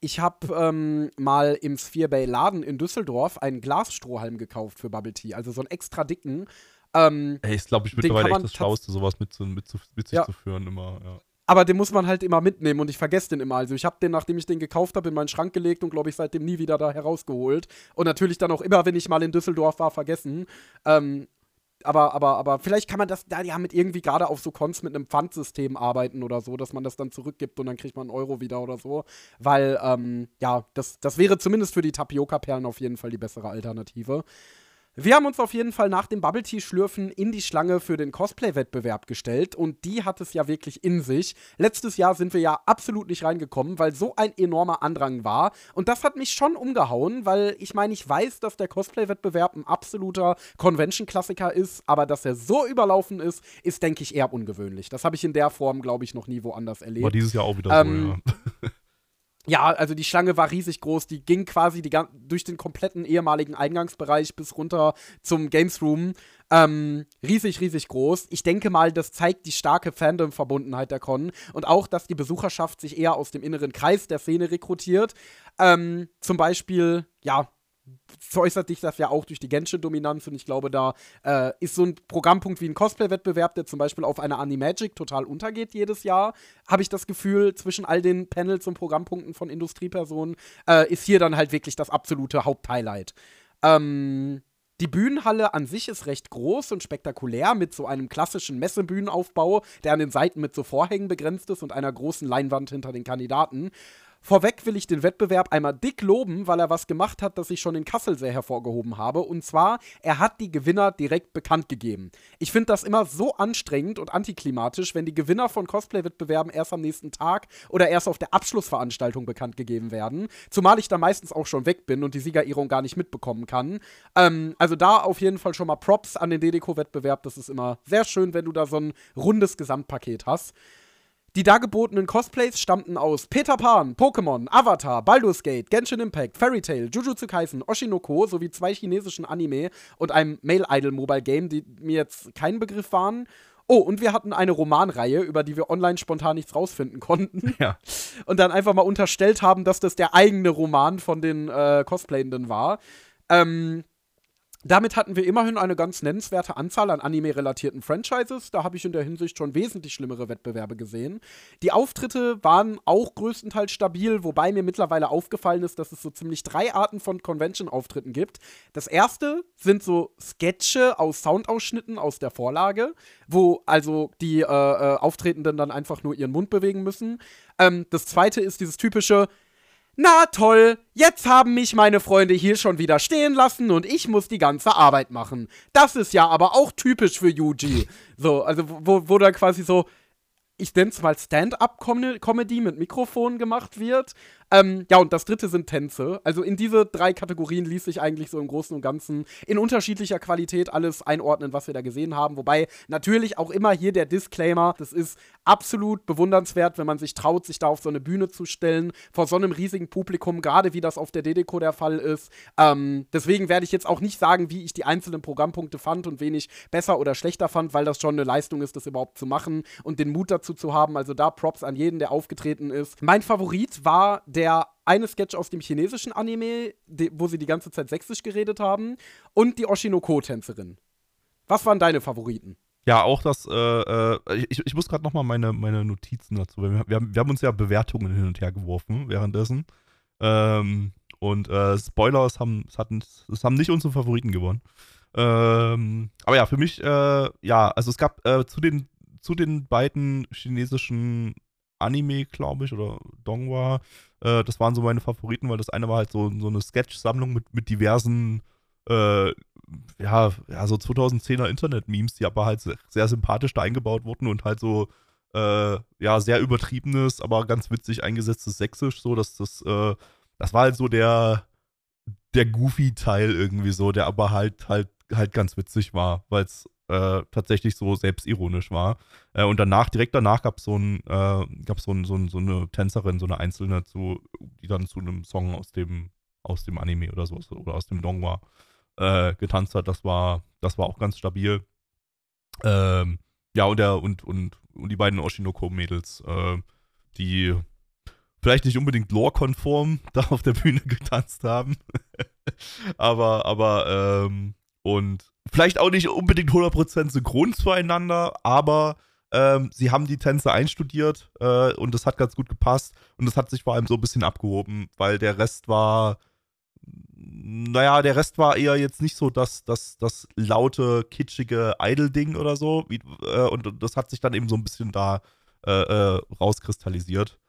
Ich habe ähm, mal im Sphere Bay Laden in Düsseldorf einen Glasstrohhalm gekauft für Bubble Tea, also so einen extra dicken. Ähm, Ey, ist, glaube ich, mittlerweile echt das Schlauste, sowas mit, mit, mit sich ja. zu führen immer, ja. Aber den muss man halt immer mitnehmen und ich vergesse den immer. Also ich habe den, nachdem ich den gekauft habe, in meinen Schrank gelegt und glaube ich seitdem nie wieder da herausgeholt. Und natürlich dann auch immer, wenn ich mal in Düsseldorf war, vergessen. Ähm, aber, aber, aber vielleicht kann man das da ja mit irgendwie gerade auf so Cons mit einem Pfandsystem arbeiten oder so, dass man das dann zurückgibt und dann kriegt man einen Euro wieder oder so. Weil, ähm, ja, das, das wäre zumindest für die Tapioca-Perlen auf jeden Fall die bessere Alternative. Wir haben uns auf jeden Fall nach dem Bubble Tea Schlürfen in die Schlange für den Cosplay-Wettbewerb gestellt und die hat es ja wirklich in sich. Letztes Jahr sind wir ja absolut nicht reingekommen, weil so ein enormer Andrang war und das hat mich schon umgehauen, weil ich meine, ich weiß, dass der Cosplay-Wettbewerb ein absoluter Convention-Klassiker ist, aber dass er so überlaufen ist, ist, denke ich, eher ungewöhnlich. Das habe ich in der Form, glaube ich, noch nie woanders erlebt. War dieses Jahr auch wieder ähm, so, ja. (laughs) Ja, also die Schlange war riesig groß. Die ging quasi die, durch den kompletten ehemaligen Eingangsbereich bis runter zum Games Room. Ähm, riesig, riesig groß. Ich denke mal, das zeigt die starke Fandom-Verbundenheit der Con und auch, dass die Besucherschaft sich eher aus dem inneren Kreis der Szene rekrutiert. Ähm, zum Beispiel, ja, äußert sich das ja auch durch die Genshin-Dominanz und ich glaube, da äh, ist so ein Programmpunkt wie ein Cosplay-Wettbewerb, der zum Beispiel auf einer Animagic total untergeht jedes Jahr, habe ich das Gefühl, zwischen all den Panels und Programmpunkten von Industriepersonen äh, ist hier dann halt wirklich das absolute Haupthighlight. Ähm, die Bühnenhalle an sich ist recht groß und spektakulär mit so einem klassischen Messebühnenaufbau, der an den Seiten mit so Vorhängen begrenzt ist und einer großen Leinwand hinter den Kandidaten. Vorweg will ich den Wettbewerb einmal dick loben, weil er was gemacht hat, das ich schon in Kassel sehr hervorgehoben habe. Und zwar, er hat die Gewinner direkt bekannt gegeben. Ich finde das immer so anstrengend und antiklimatisch, wenn die Gewinner von Cosplay-Wettbewerben erst am nächsten Tag oder erst auf der Abschlussveranstaltung bekannt gegeben werden. Zumal ich da meistens auch schon weg bin und die Siegerehrung gar nicht mitbekommen kann. Ähm, also da auf jeden Fall schon mal Props an den Dedeco-Wettbewerb. Das ist immer sehr schön, wenn du da so ein rundes Gesamtpaket hast. Die dargebotenen Cosplays stammten aus Peter Pan, Pokémon, Avatar, Baldur's Gate, Genshin Impact, Fairy Tail, Jujutsu Kaisen, Oshinoko sowie zwei chinesischen Anime und einem Male Idol Mobile Game, die mir jetzt kein Begriff waren. Oh, und wir hatten eine Romanreihe, über die wir online spontan nichts rausfinden konnten. (laughs) Ja. Und dann einfach mal unterstellt haben, dass das der eigene Roman von den äh, Cosplayenden war. Ähm, damit hatten wir immerhin eine ganz nennenswerte Anzahl an anime-relatierten Franchises. Da habe ich in der Hinsicht schon wesentlich schlimmere Wettbewerbe gesehen. Die Auftritte waren auch größtenteils stabil, wobei mir mittlerweile aufgefallen ist, dass es so ziemlich drei Arten von Convention-Auftritten gibt. Das erste sind so Sketche aus Soundausschnitten aus der Vorlage, wo also die äh, äh, Auftretenden dann einfach nur ihren Mund bewegen müssen. Ähm, das zweite ist dieses typische na toll, jetzt haben mich meine Freunde hier schon wieder stehen lassen und ich muss die ganze Arbeit machen. Das ist ja aber auch typisch für Yuji. So, also wo, wo dann quasi so, ich nenne es mal Stand-up-Comedy mit Mikrofon gemacht wird. Ähm, ja, und das dritte sind Tänze. Also in diese drei Kategorien ließ sich eigentlich so im Großen und Ganzen in unterschiedlicher Qualität alles einordnen, was wir da gesehen haben. Wobei natürlich auch immer hier der Disclaimer, das ist absolut bewundernswert, wenn man sich traut, sich da auf so eine Bühne zu stellen, vor so einem riesigen Publikum, gerade wie das auf der DDCO der Fall ist. Ähm, deswegen werde ich jetzt auch nicht sagen, wie ich die einzelnen Programmpunkte fand und wen ich besser oder schlechter fand, weil das schon eine Leistung ist, das überhaupt zu machen und den Mut dazu zu haben. Also da Props an jeden, der aufgetreten ist. Mein Favorit war der eine Sketch aus dem chinesischen Anime, de, wo sie die ganze Zeit sächsisch geredet haben, und die Oshinoko-Tänzerin. Was waren deine Favoriten? Ja, auch das, äh, äh ich, ich muss gerade nochmal meine, meine Notizen dazu, wir, wir, haben, wir haben uns ja Bewertungen hin und her geworfen währenddessen. Ähm, und äh, Spoilers haben, es, hatten, es haben nicht unsere Favoriten gewonnen. Ähm, aber ja, für mich, äh, ja, also es gab äh, zu den zu den beiden chinesischen Anime, glaube ich, oder Dongwa. Äh, das waren so meine Favoriten, weil das eine war halt so, so eine Sketch-Sammlung mit, mit diversen, äh, ja, ja, so 2010er Internet-Memes, die aber halt sehr, sympathisch da eingebaut wurden und halt so, äh, ja, sehr übertriebenes, aber ganz witzig eingesetztes Sächsisch, so, dass das, äh, das war halt so der, der Goofy-Teil irgendwie so, der aber halt, halt, halt ganz witzig war, weil es äh, tatsächlich so selbstironisch war. Äh, und danach, direkt danach gab so ein, äh, so, so, so eine Tänzerin, so eine einzelne, zu, die dann zu einem Song aus dem, aus dem Anime oder so oder aus dem Dongwa äh, getanzt hat. Das war, das war auch ganz stabil. Ähm, ja, und der, und, und, und die beiden Oshinoko-Mädels, äh, die vielleicht nicht unbedingt lore-konform (laughs) da auf der Bühne getanzt haben. (laughs) aber, aber, ähm, und vielleicht auch nicht unbedingt 100% synchron zueinander, aber ähm, sie haben die Tänze einstudiert äh, und das hat ganz gut gepasst und das hat sich vor allem so ein bisschen abgehoben, weil der Rest war, naja, der Rest war eher jetzt nicht so das, das, das laute, kitschige Idol-Ding oder so wie, äh, und das hat sich dann eben so ein bisschen da äh, äh rauskristallisiert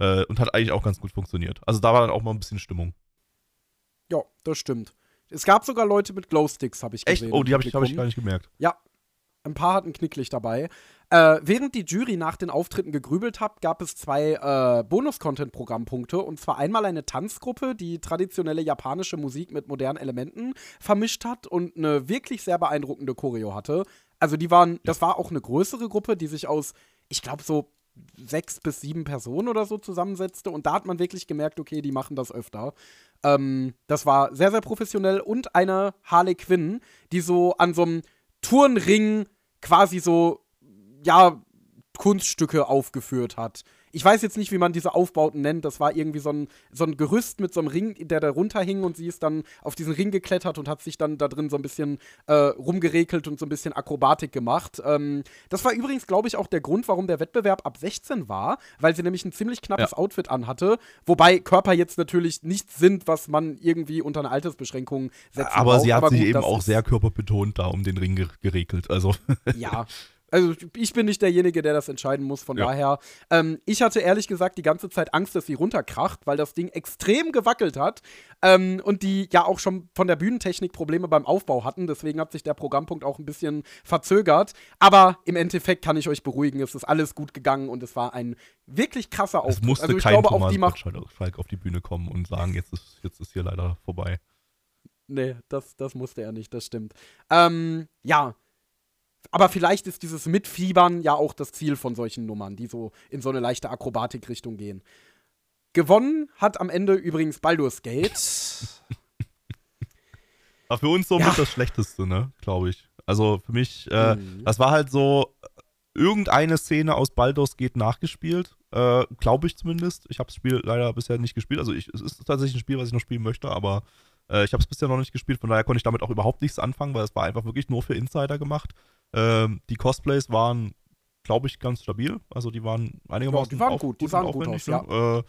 äh, und hat eigentlich auch ganz gut funktioniert. Also da war dann auch mal ein bisschen Stimmung. Ja, das stimmt. Es gab sogar Leute mit Glowsticks, habe ich gesehen. Echt? Oh, die habe ich, hab ich gar nicht gemerkt. Ja, ein paar hatten Knicklicht dabei. Äh, während die Jury nach den Auftritten gegrübelt hat, gab es zwei äh, Bonus-Content-Programmpunkte. Und zwar einmal eine Tanzgruppe, die traditionelle japanische Musik mit modernen Elementen vermischt hat und eine wirklich sehr beeindruckende Choreo hatte. Also die waren, das war auch eine größere Gruppe, die sich aus, ich glaube, so sechs bis sieben Personen oder so zusammensetzte. Und da hat man wirklich gemerkt, okay, die machen das öfter. Ähm, das war sehr, sehr professionell. Und eine Harley Quinn, die so an so einem Turnring quasi so ja, Kunststücke aufgeführt hat. Ich weiß jetzt nicht, wie man diese Aufbauten nennt. Das war irgendwie so ein, so ein Gerüst mit so einem Ring, der da runterhing und sie ist dann auf diesen Ring geklettert und hat sich dann da drin so ein bisschen äh, rumgerekelt und so ein bisschen Akrobatik gemacht. Ähm, das war übrigens, glaube ich, auch der Grund, warum der Wettbewerb ab 16 war, weil sie nämlich ein ziemlich knappes ja. Outfit anhatte. Wobei Körper jetzt natürlich nichts sind, was man irgendwie unter eine Altersbeschränkung setzt. Aber braucht. sie hat aber sich gut, eben auch sehr körperbetont da um den Ring gerekelt. Also. Ja. (laughs) Also ich bin nicht derjenige, der das entscheiden muss. Von ja. daher, ähm, ich hatte ehrlich gesagt die ganze Zeit Angst, dass sie runterkracht, weil das Ding extrem gewackelt hat ähm, und die ja auch schon von der Bühnentechnik Probleme beim Aufbau hatten. Deswegen hat sich der Programmpunkt auch ein bisschen verzögert. Aber im Endeffekt kann ich euch beruhigen, es ist alles gut gegangen und es war ein wirklich krasser Auftritt. Es musste also ich kein glaube, Thomas auf die macht auf die Bühne kommen und sagen, jetzt ist, jetzt ist hier leider vorbei. Nee, das, das musste er nicht, das stimmt. Ähm, ja, aber vielleicht ist dieses Mitfiebern ja auch das Ziel von solchen Nummern, die so in so eine leichte Akrobatik-Richtung gehen. Gewonnen hat am Ende übrigens Baldur's Gate. (laughs) War für uns so ja. mit das Schlechteste, ne, glaube ich. Also für mich, äh, mhm. das war halt so irgendeine Szene aus Baldur's Gate nachgespielt, äh, glaube ich zumindest. Ich habe das Spiel leider bisher nicht gespielt. Also ich, es ist tatsächlich ein Spiel, was ich noch spielen möchte, aber äh, ich habe es bisher noch nicht gespielt. Von daher konnte ich damit auch überhaupt nichts anfangen, weil es war einfach wirklich nur für Insider gemacht. Ähm, die Cosplays waren, glaube ich, ganz stabil. Also die waren einigermaßen ja, die waren auf, gut, die sahen gut aus, ja. Äh,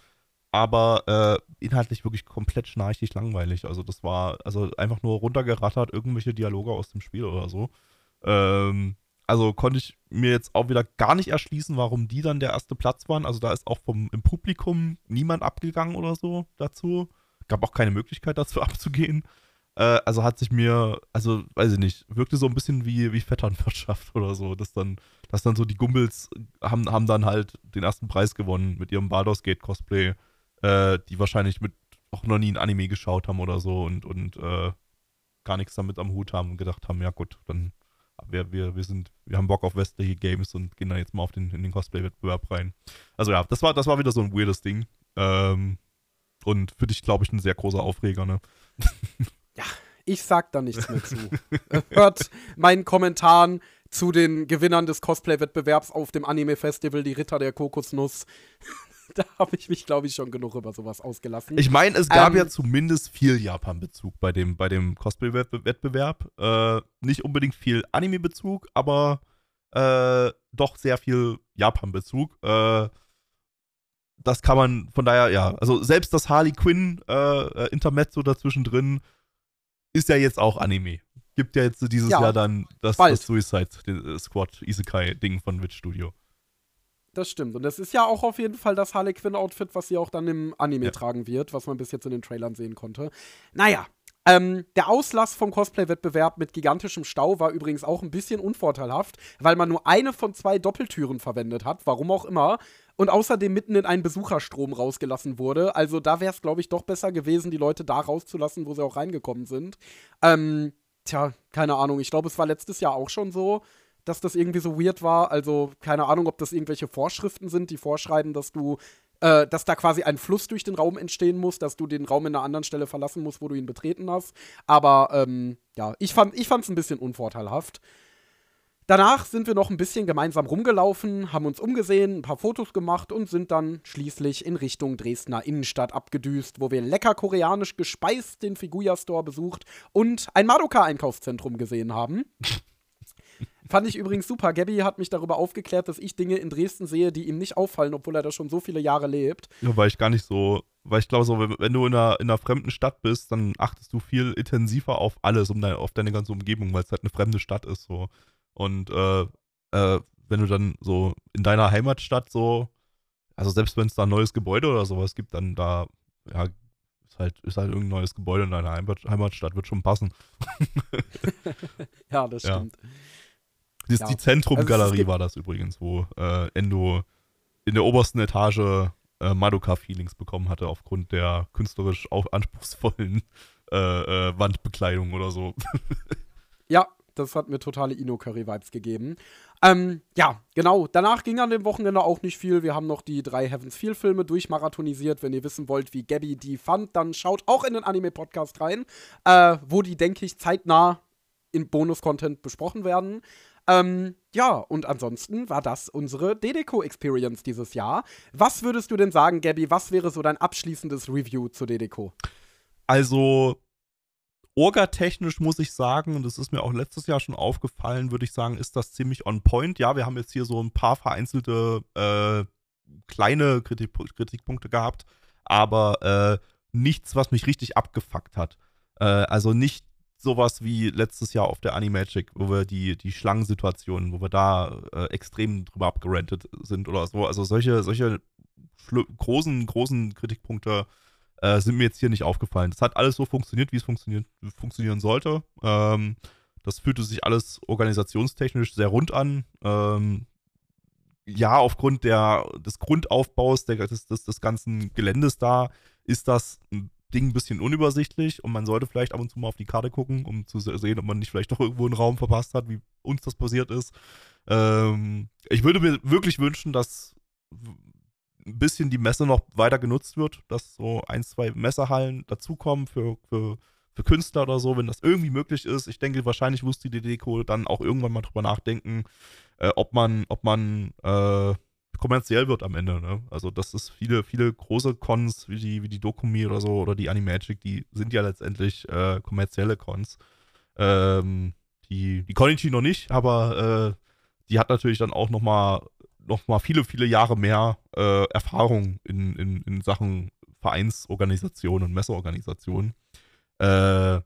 aber äh, inhaltlich wirklich komplett schnarchig langweilig. Also das war also einfach nur runtergerattert, irgendwelche Dialoge aus dem Spiel oder so. Ähm, also konnte ich mir jetzt auch wieder gar nicht erschließen, warum die dann der erste Platz waren. Also da ist auch vom im Publikum niemand abgegangen oder so dazu. Gab auch keine Möglichkeit dazu (laughs) abzugehen. Äh, also hat sich mir, also weiß ich nicht, wirkte so ein bisschen wie, wie Vetternwirtschaft (laughs) oder so. Dass dann, dass dann so die Gumbels haben, haben dann halt den ersten Preis gewonnen mit ihrem Baldur's Gate Cosplay, äh, die wahrscheinlich mit auch noch nie ein Anime geschaut haben oder so und, und äh, gar nichts damit am Hut haben und gedacht haben, ja gut, dann wir, wir, wir sind, wir haben Bock auf westliche Games und gehen da jetzt mal auf den, in den Cosplay-Wettbewerb rein. Also ja, das war, das war wieder so ein weirdes Ding. Ähm, und für dich, glaube ich, ein sehr großer Aufreger, ne? (laughs) Ich sag da nichts mehr zu. (laughs) Hört meinen Kommentaren zu den Gewinnern des Cosplay-Wettbewerbs auf dem Anime-Festival, die Ritter der Kokosnuss. (laughs) da habe ich mich, glaube ich, schon genug über sowas ausgelassen. Ich meine, es gab ähm, ja zumindest viel Japan-Bezug bei dem, bei dem Cosplay-Wettbewerb. Äh, nicht unbedingt viel Anime-Bezug, aber äh, doch sehr viel Japan-Bezug. Äh, das kann man von daher, ja, also selbst das Harley Quinn äh, äh Intermezzo dazwischen drin ist ja jetzt auch Anime. Gibt ja jetzt dieses ja, Jahr dann das, das Suicide Squad Isekai-Ding von Witch Studio. Das stimmt. Und das ist ja auch auf jeden Fall das Harley Quinn-Outfit, was sie auch dann im Anime ja. tragen wird, was man bis jetzt in den Trailern sehen konnte. Naja, ähm, der Auslass vom Cosplay-Wettbewerb mit gigantischem Stau war übrigens auch ein bisschen unvorteilhaft, weil man nur eine von zwei Doppeltüren verwendet hat, warum auch immer, und außerdem mitten in einen Besucherstrom rausgelassen wurde. Also da wäre es, glaube ich, doch besser gewesen, die Leute da rauszulassen, wo sie auch reingekommen sind. Ähm, tja, keine Ahnung. Ich glaube, es war letztes Jahr auch schon so, dass das irgendwie so weird war. Also keine Ahnung, ob das irgendwelche Vorschriften sind, die vorschreiben, dass du äh, dass da quasi ein Fluss durch den Raum entstehen muss, dass du den Raum in einer anderen Stelle verlassen musst, wo du ihn betreten hast. Aber ähm, ja, ich fand es ein bisschen unvorteilhaft. Danach sind wir noch ein bisschen gemeinsam rumgelaufen, haben uns umgesehen, ein paar Fotos gemacht und sind dann schließlich in Richtung Dresdner Innenstadt abgedüst, wo wir lecker koreanisch gespeist den Figuya Store besucht und ein Madoka-Einkaufszentrum gesehen haben. (laughs) Fand ich übrigens super. Gabby hat mich darüber aufgeklärt, dass ich Dinge in Dresden sehe, die ihm nicht auffallen, obwohl er da schon so viele Jahre lebt. Ja, weil ich gar nicht so, weil ich glaube, so, wenn, du in einer, in einer fremden Stadt bist, dann achtest du viel intensiver auf alles, um deine, auf deine ganze Umgebung, weil es halt eine fremde Stadt ist. So. Und äh, äh, wenn du dann so in deiner Heimatstadt so, also selbst wenn es da ein neues Gebäude oder sowas gibt, dann da, ja, ist halt, ist halt irgendein neues Gebäude in deiner Heimat, Heimatstadt, wird schon passen. (laughs) ja, das stimmt. Die, ja. die Zentrumgalerie also war das übrigens, wo äh, Endo in der obersten Etage äh, Madoka-Feelings bekommen hatte, aufgrund der künstlerisch auch anspruchsvollen (laughs) äh, äh, Wandbekleidung oder so. (laughs) ja, das hat mir totale Ino-Curry-Vibes gegeben. Ähm, ja, genau. Danach ging an dem Wochenende auch nicht viel. Wir haben noch die drei Heavens Feel-Filme durchmarathonisiert. Wenn ihr wissen wollt, wie Gabby die fand, dann schaut auch in den Anime-Podcast rein, äh, wo die, denke ich, zeitnah in Bonus-Content besprochen werden. Ähm, ja, und ansonsten war das unsere Dedeco-Experience dieses Jahr. Was würdest du denn sagen, Gabby? Was wäre so dein abschließendes Review zu Dedeco? Also, Orga-technisch muss ich sagen, und das ist mir auch letztes Jahr schon aufgefallen, würde ich sagen, ist das ziemlich on point. Ja, wir haben jetzt hier so ein paar vereinzelte äh, kleine Kritik Kritikpunkte gehabt, aber äh, nichts, was mich richtig abgefuckt hat. Äh, also nicht sowas wie letztes Jahr auf der Animagic, wo wir die, die Schlangensituationen, wo wir da äh, extrem drüber abgerantet sind oder so. Also solche, solche großen, großen Kritikpunkte äh, sind mir jetzt hier nicht aufgefallen. Das hat alles so funktioniert, wie es funktionieren sollte. Ähm, das fühlte sich alles organisationstechnisch sehr rund an. Ähm, ja, aufgrund der, des Grundaufbaus der, des, des, des ganzen Geländes da ist das Ding ein bisschen unübersichtlich und man sollte vielleicht ab und zu mal auf die Karte gucken, um zu sehen, ob man nicht vielleicht doch irgendwo einen Raum verpasst hat, wie uns das passiert ist. Ähm, ich würde mir wirklich wünschen, dass ein bisschen die Messe noch weiter genutzt wird, dass so ein, zwei Messehallen dazukommen für, für, für Künstler oder so, wenn das irgendwie möglich ist. Ich denke, wahrscheinlich muss die DDCO dann auch irgendwann mal drüber nachdenken, äh, ob man, ob man äh, kommerziell wird am Ende. Ne? Also das ist viele, viele große Cons wie die, wie die Dokumi oder so oder die Animagic, die sind ja letztendlich äh, kommerzielle Cons. Ähm, die, die Konichi noch nicht, aber äh, die hat natürlich dann auch noch mal noch mal viele, viele Jahre mehr äh, Erfahrung in, in, in Sachen Vereinsorganisation und Messeorganisation. Äh,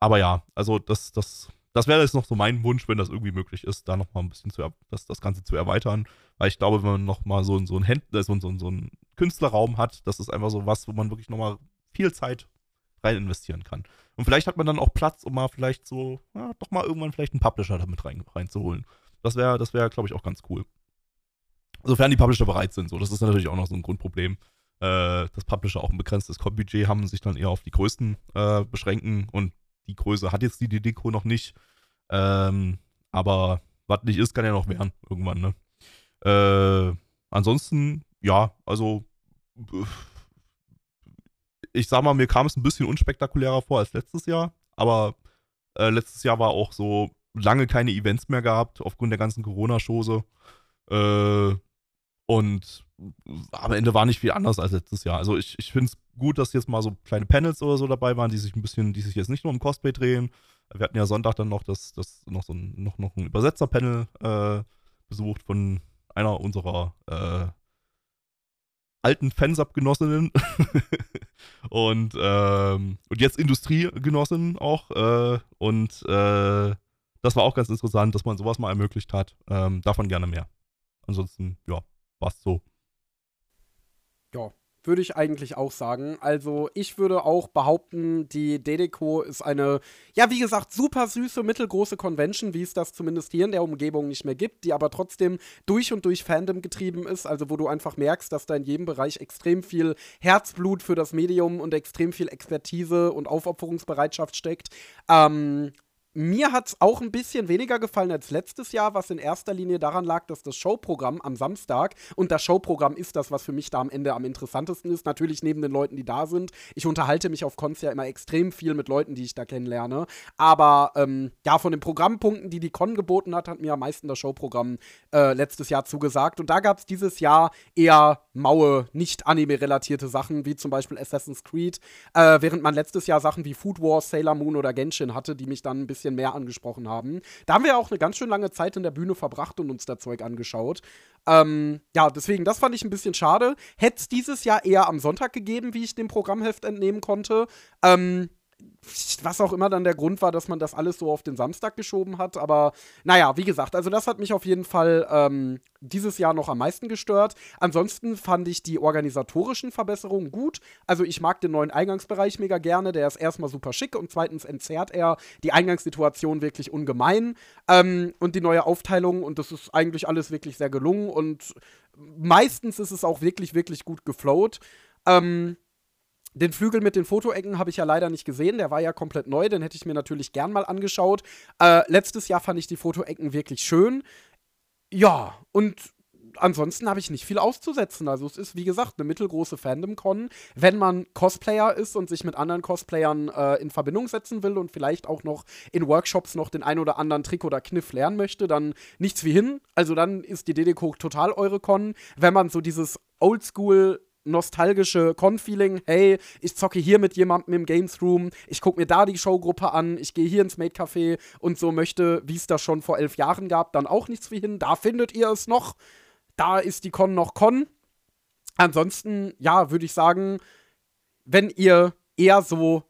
aber ja, also das, das, das wäre jetzt noch so mein Wunsch, wenn das irgendwie möglich ist, da noch mal ein bisschen zu, das, das Ganze zu erweitern. Weil ich glaube, wenn man noch mal so, so einen Händler, so, so, so einen Künstlerraum hat, das ist einfach so was, wo man wirklich noch mal viel Zeit rein investieren kann. Und vielleicht hat man dann auch Platz, um mal vielleicht so, ja, doch mal irgendwann vielleicht einen Publisher damit rein, reinzuholen. Das wäre, das wäre, glaube ich, auch ganz cool. Sofern die Publisher bereit sind. So, das ist natürlich auch noch so ein Grundproblem. Äh, dass Publisher auch ein begrenztes Budget haben und sich dann eher auf die größten äh, beschränken. Und die Größe hat jetzt die Deko noch nicht. Ähm, aber was nicht ist, kann ja noch werden irgendwann, ne? Äh, ansonsten, ja, also ich sag mal, mir kam es ein bisschen unspektakulärer vor als letztes Jahr, aber äh, letztes Jahr war auch so lange keine Events mehr gehabt, aufgrund der ganzen Corona-Chose. Äh, und am Ende war nicht viel anders als letztes Jahr. Also ich, ich finde es gut, dass jetzt mal so kleine Panels oder so dabei waren, die sich ein bisschen, die sich jetzt nicht nur um Cosplay drehen. Wir hatten ja Sonntag dann noch das, das noch so ein, noch, noch ein Übersetzer-Panel äh, besucht von einer unserer äh, alten Fansub-Genossinnen (laughs) und, ähm, und jetzt Industriegenossinnen auch. Äh, und äh, das war auch ganz interessant, dass man sowas mal ermöglicht hat. Ähm, davon gerne mehr. Ansonsten, ja, war's so. Ja, würde ich eigentlich auch sagen. Also, ich würde auch behaupten, die Dedeco ist eine, ja, wie gesagt, super süße, mittelgroße Convention, wie es das zumindest hier in der Umgebung nicht mehr gibt, die aber trotzdem durch und durch Fandom getrieben ist. Also, wo du einfach merkst, dass da in jedem Bereich extrem viel Herzblut für das Medium und extrem viel Expertise und Aufopferungsbereitschaft steckt. Ähm, mir hat es auch ein bisschen weniger gefallen als letztes Jahr, was in erster Linie daran lag, dass das Showprogramm am Samstag, und das Showprogramm ist das, was für mich da am Ende am interessantesten ist, natürlich neben den Leuten, die da sind. Ich unterhalte mich auf Cons ja immer extrem viel mit Leuten, die ich da kennenlerne. Aber ähm, ja, von den Programmpunkten, die die Con geboten hat, hat mir am meisten das Showprogramm äh, letztes Jahr zugesagt. Und da gab es dieses Jahr eher maue, nicht anime-relatierte Sachen, wie zum Beispiel Assassin's Creed, äh, während man letztes Jahr Sachen wie Food Wars, Sailor Moon oder Genshin hatte, die mich dann ein bisschen bisschen mehr angesprochen haben. Da haben wir auch eine ganz schön lange Zeit in der Bühne verbracht und uns da Zeug angeschaut. Ähm, ja, deswegen, das fand ich ein bisschen schade. Hätte es dieses Jahr eher am Sonntag gegeben, wie ich dem Programmheft entnehmen konnte. Ähm, was auch immer dann der Grund war, dass man das alles so auf den Samstag geschoben hat. Aber naja, wie gesagt, also das hat mich auf jeden Fall ähm, dieses Jahr noch am meisten gestört. Ansonsten fand ich die organisatorischen Verbesserungen gut. Also ich mag den neuen Eingangsbereich mega gerne. Der ist erstmal super schick und zweitens entzerrt er die Eingangssituation wirklich ungemein. Ähm, und die neue Aufteilung und das ist eigentlich alles wirklich sehr gelungen und meistens ist es auch wirklich, wirklich gut geflowt. Ähm, den Flügel mit den Fotoecken habe ich ja leider nicht gesehen. Der war ja komplett neu. Den hätte ich mir natürlich gern mal angeschaut. Äh, letztes Jahr fand ich die Fotoecken wirklich schön. Ja, und ansonsten habe ich nicht viel auszusetzen. Also es ist, wie gesagt, eine mittelgroße Fandom-Con. Wenn man Cosplayer ist und sich mit anderen Cosplayern äh, in Verbindung setzen will und vielleicht auch noch in Workshops noch den ein oder anderen Trick oder Kniff lernen möchte, dann nichts wie hin. Also dann ist die DDCO total eure Con. Wenn man so dieses Oldschool nostalgische Con-Feeling, hey, ich zocke hier mit jemandem im Games Room, ich gucke mir da die Showgruppe an, ich gehe hier ins Made Café und so möchte, wie es das schon vor elf Jahren gab, dann auch nichts wie hin. Da findet ihr es noch. Da ist die Con noch Con. Ansonsten, ja, würde ich sagen, wenn ihr eher so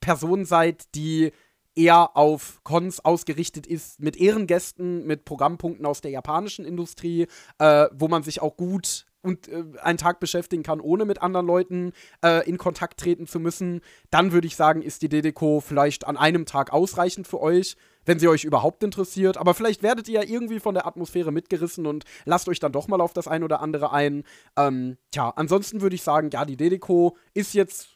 Person seid, die eher auf Cons ausgerichtet ist, mit Ehrengästen, mit Programmpunkten aus der japanischen Industrie, äh, wo man sich auch gut und äh, einen Tag beschäftigen kann, ohne mit anderen Leuten äh, in Kontakt treten zu müssen, dann würde ich sagen, ist die DDCO vielleicht an einem Tag ausreichend für euch, wenn sie euch überhaupt interessiert. Aber vielleicht werdet ihr ja irgendwie von der Atmosphäre mitgerissen und lasst euch dann doch mal auf das ein oder andere ein. Ähm, tja, ansonsten würde ich sagen, ja, die DDCO ist jetzt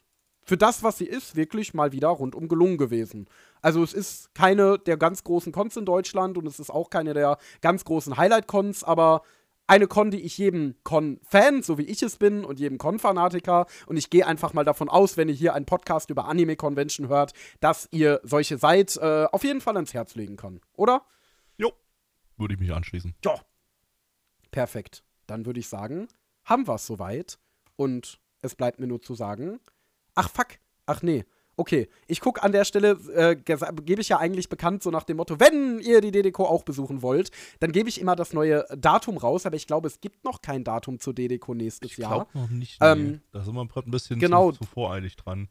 für das, was sie ist, wirklich mal wieder rundum gelungen gewesen. Also es ist keine der ganz großen Cons in Deutschland und es ist auch keine der ganz großen Highlight-Cons, aber eine Con, die ich jedem Con-Fan, so wie ich es bin, und jedem Con-Fanatiker, und ich gehe einfach mal davon aus, wenn ihr hier einen Podcast über Anime-Convention hört, dass ihr solche seid, äh, auf jeden Fall ans Herz legen kann, oder? Jo, würde ich mich anschließen. Ja. Perfekt. Dann würde ich sagen, haben wir es soweit. Und es bleibt mir nur zu sagen, ach fuck, ach nee, okay, ich gucke an der Stelle, äh, gebe ich ja eigentlich bekannt so nach dem Motto, wenn ihr die DDCO auch besuchen wollt, dann gebe ich immer das neue Datum raus, aber ich glaube, es gibt noch kein Datum zur DDCO nächstes ich Jahr. Ich glaube noch nicht. Nee. Ähm, da sind wir gerade ein bisschen genau, zu, zu voreilig dran.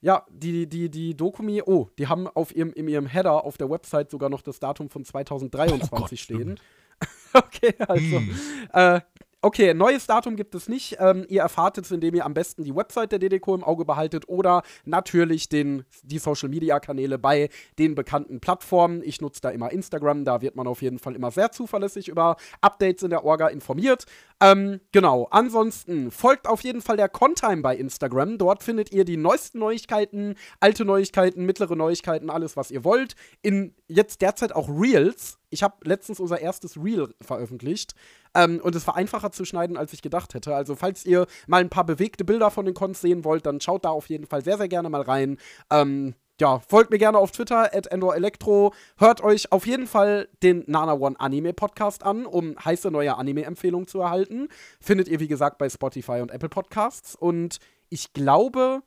Ja, die, die, die Dokumi, oh, die haben auf ihrem, in ihrem Header auf der Website sogar noch das Datum von 2023 oh Gott, stehen. (laughs) okay, also, hm. äh, Okay, neues Datum gibt es nicht. Ähm, ihr erfahrt es, indem ihr am besten die Website der DDCO im Auge behaltet oder natürlich den, die Social Media Kanäle bei den bekannten Plattformen. Ich nutze da immer Instagram, da wird man auf jeden Fall immer sehr zuverlässig über Updates in der Orga informiert. Ähm, genau, ansonsten folgt auf jeden Fall der Contime bei Instagram. Dort findet ihr die neuesten Neuigkeiten, alte Neuigkeiten, mittlere Neuigkeiten, alles, was ihr wollt. In jetzt derzeit auch Reels. Ich habe letztens unser erstes Reel veröffentlicht. Ähm, und es war einfacher zu schneiden, als ich gedacht hätte. Also, falls ihr mal ein paar bewegte Bilder von den Cons sehen wollt, dann schaut da auf jeden Fall sehr, sehr gerne mal rein. Ähm, ja, folgt mir gerne auf Twitter, at EndorElectro. Hört euch auf jeden Fall den Nana One Anime Podcast an, um heiße neue Anime-Empfehlungen zu erhalten. Findet ihr, wie gesagt, bei Spotify und Apple Podcasts. Und ich glaube,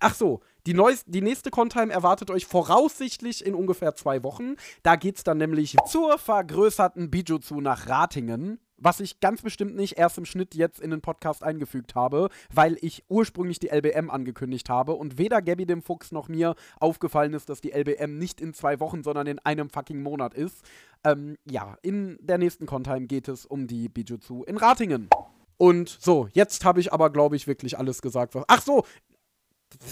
ach so, die, neues, die nächste Contime erwartet euch voraussichtlich in ungefähr zwei Wochen. Da geht's dann nämlich zur vergrößerten Bijutsu nach Ratingen was ich ganz bestimmt nicht erst im Schnitt jetzt in den Podcast eingefügt habe, weil ich ursprünglich die LBM angekündigt habe und weder Gabby dem Fuchs noch mir aufgefallen ist, dass die LBM nicht in zwei Wochen, sondern in einem fucking Monat ist. Ähm, ja, in der nächsten Contime geht es um die Bijutsu in Ratingen. Und so, jetzt habe ich aber, glaube ich, wirklich alles gesagt. Was Ach so,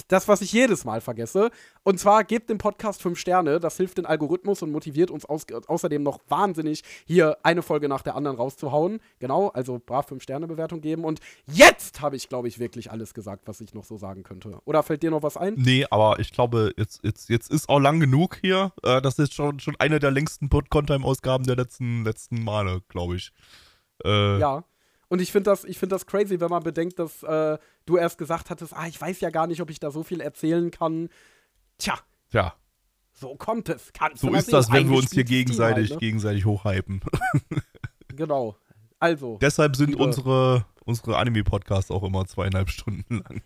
das, was ich jedes Mal vergesse. Und zwar gebt dem Podcast fünf Sterne. Das hilft den Algorithmus und motiviert uns aus außerdem noch wahnsinnig, hier eine Folge nach der anderen rauszuhauen. Genau, also brav fünf Sterne Bewertung geben. Und jetzt habe ich, glaube ich, wirklich alles gesagt, was ich noch so sagen könnte. Oder fällt dir noch was ein? Nee, aber ich glaube, jetzt, jetzt, jetzt ist auch lang genug hier. Äh, das ist schon, schon eine der längsten Pod-Contime-Ausgaben der letzten, letzten Male, glaube ich. Äh, ja. Und ich finde das, find das crazy, wenn man bedenkt, dass äh, du erst gesagt hattest, ah, ich weiß ja gar nicht, ob ich da so viel erzählen kann. Tja. Ja. So kommt es. Kannst so ist das, wenn wir uns hier gegenseitig, halt, ne? gegenseitig hochhypen. (laughs) genau. Also. Deshalb sind unsere, unsere Anime-Podcasts auch immer zweieinhalb Stunden lang.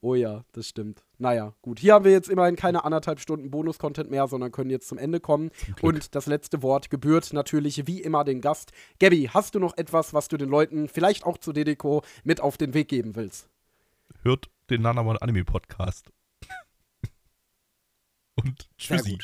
Oh ja, das stimmt. Naja, gut. Hier haben wir jetzt immerhin keine anderthalb Stunden Bonus-Content mehr, sondern können jetzt zum Ende kommen. Und das letzte Wort gebührt natürlich wie immer den Gast. Gabby, hast du noch etwas, was du den Leuten vielleicht auch zu Dedeko mit auf den Weg geben willst? Hört den Nanamon Anime Podcast. (laughs) Und tschüssi.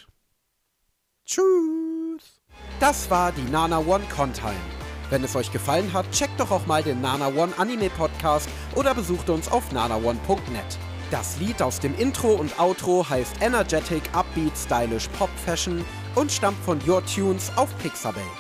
Tschüss. Das war die Nana One Contime. Wenn es euch gefallen hat, checkt doch auch mal den Nana One Anime Podcast oder besucht uns auf nanaone.net. Das Lied aus dem Intro und Outro heißt Energetic Upbeat Stylish Pop Fashion und stammt von Your Tunes auf Pixabay.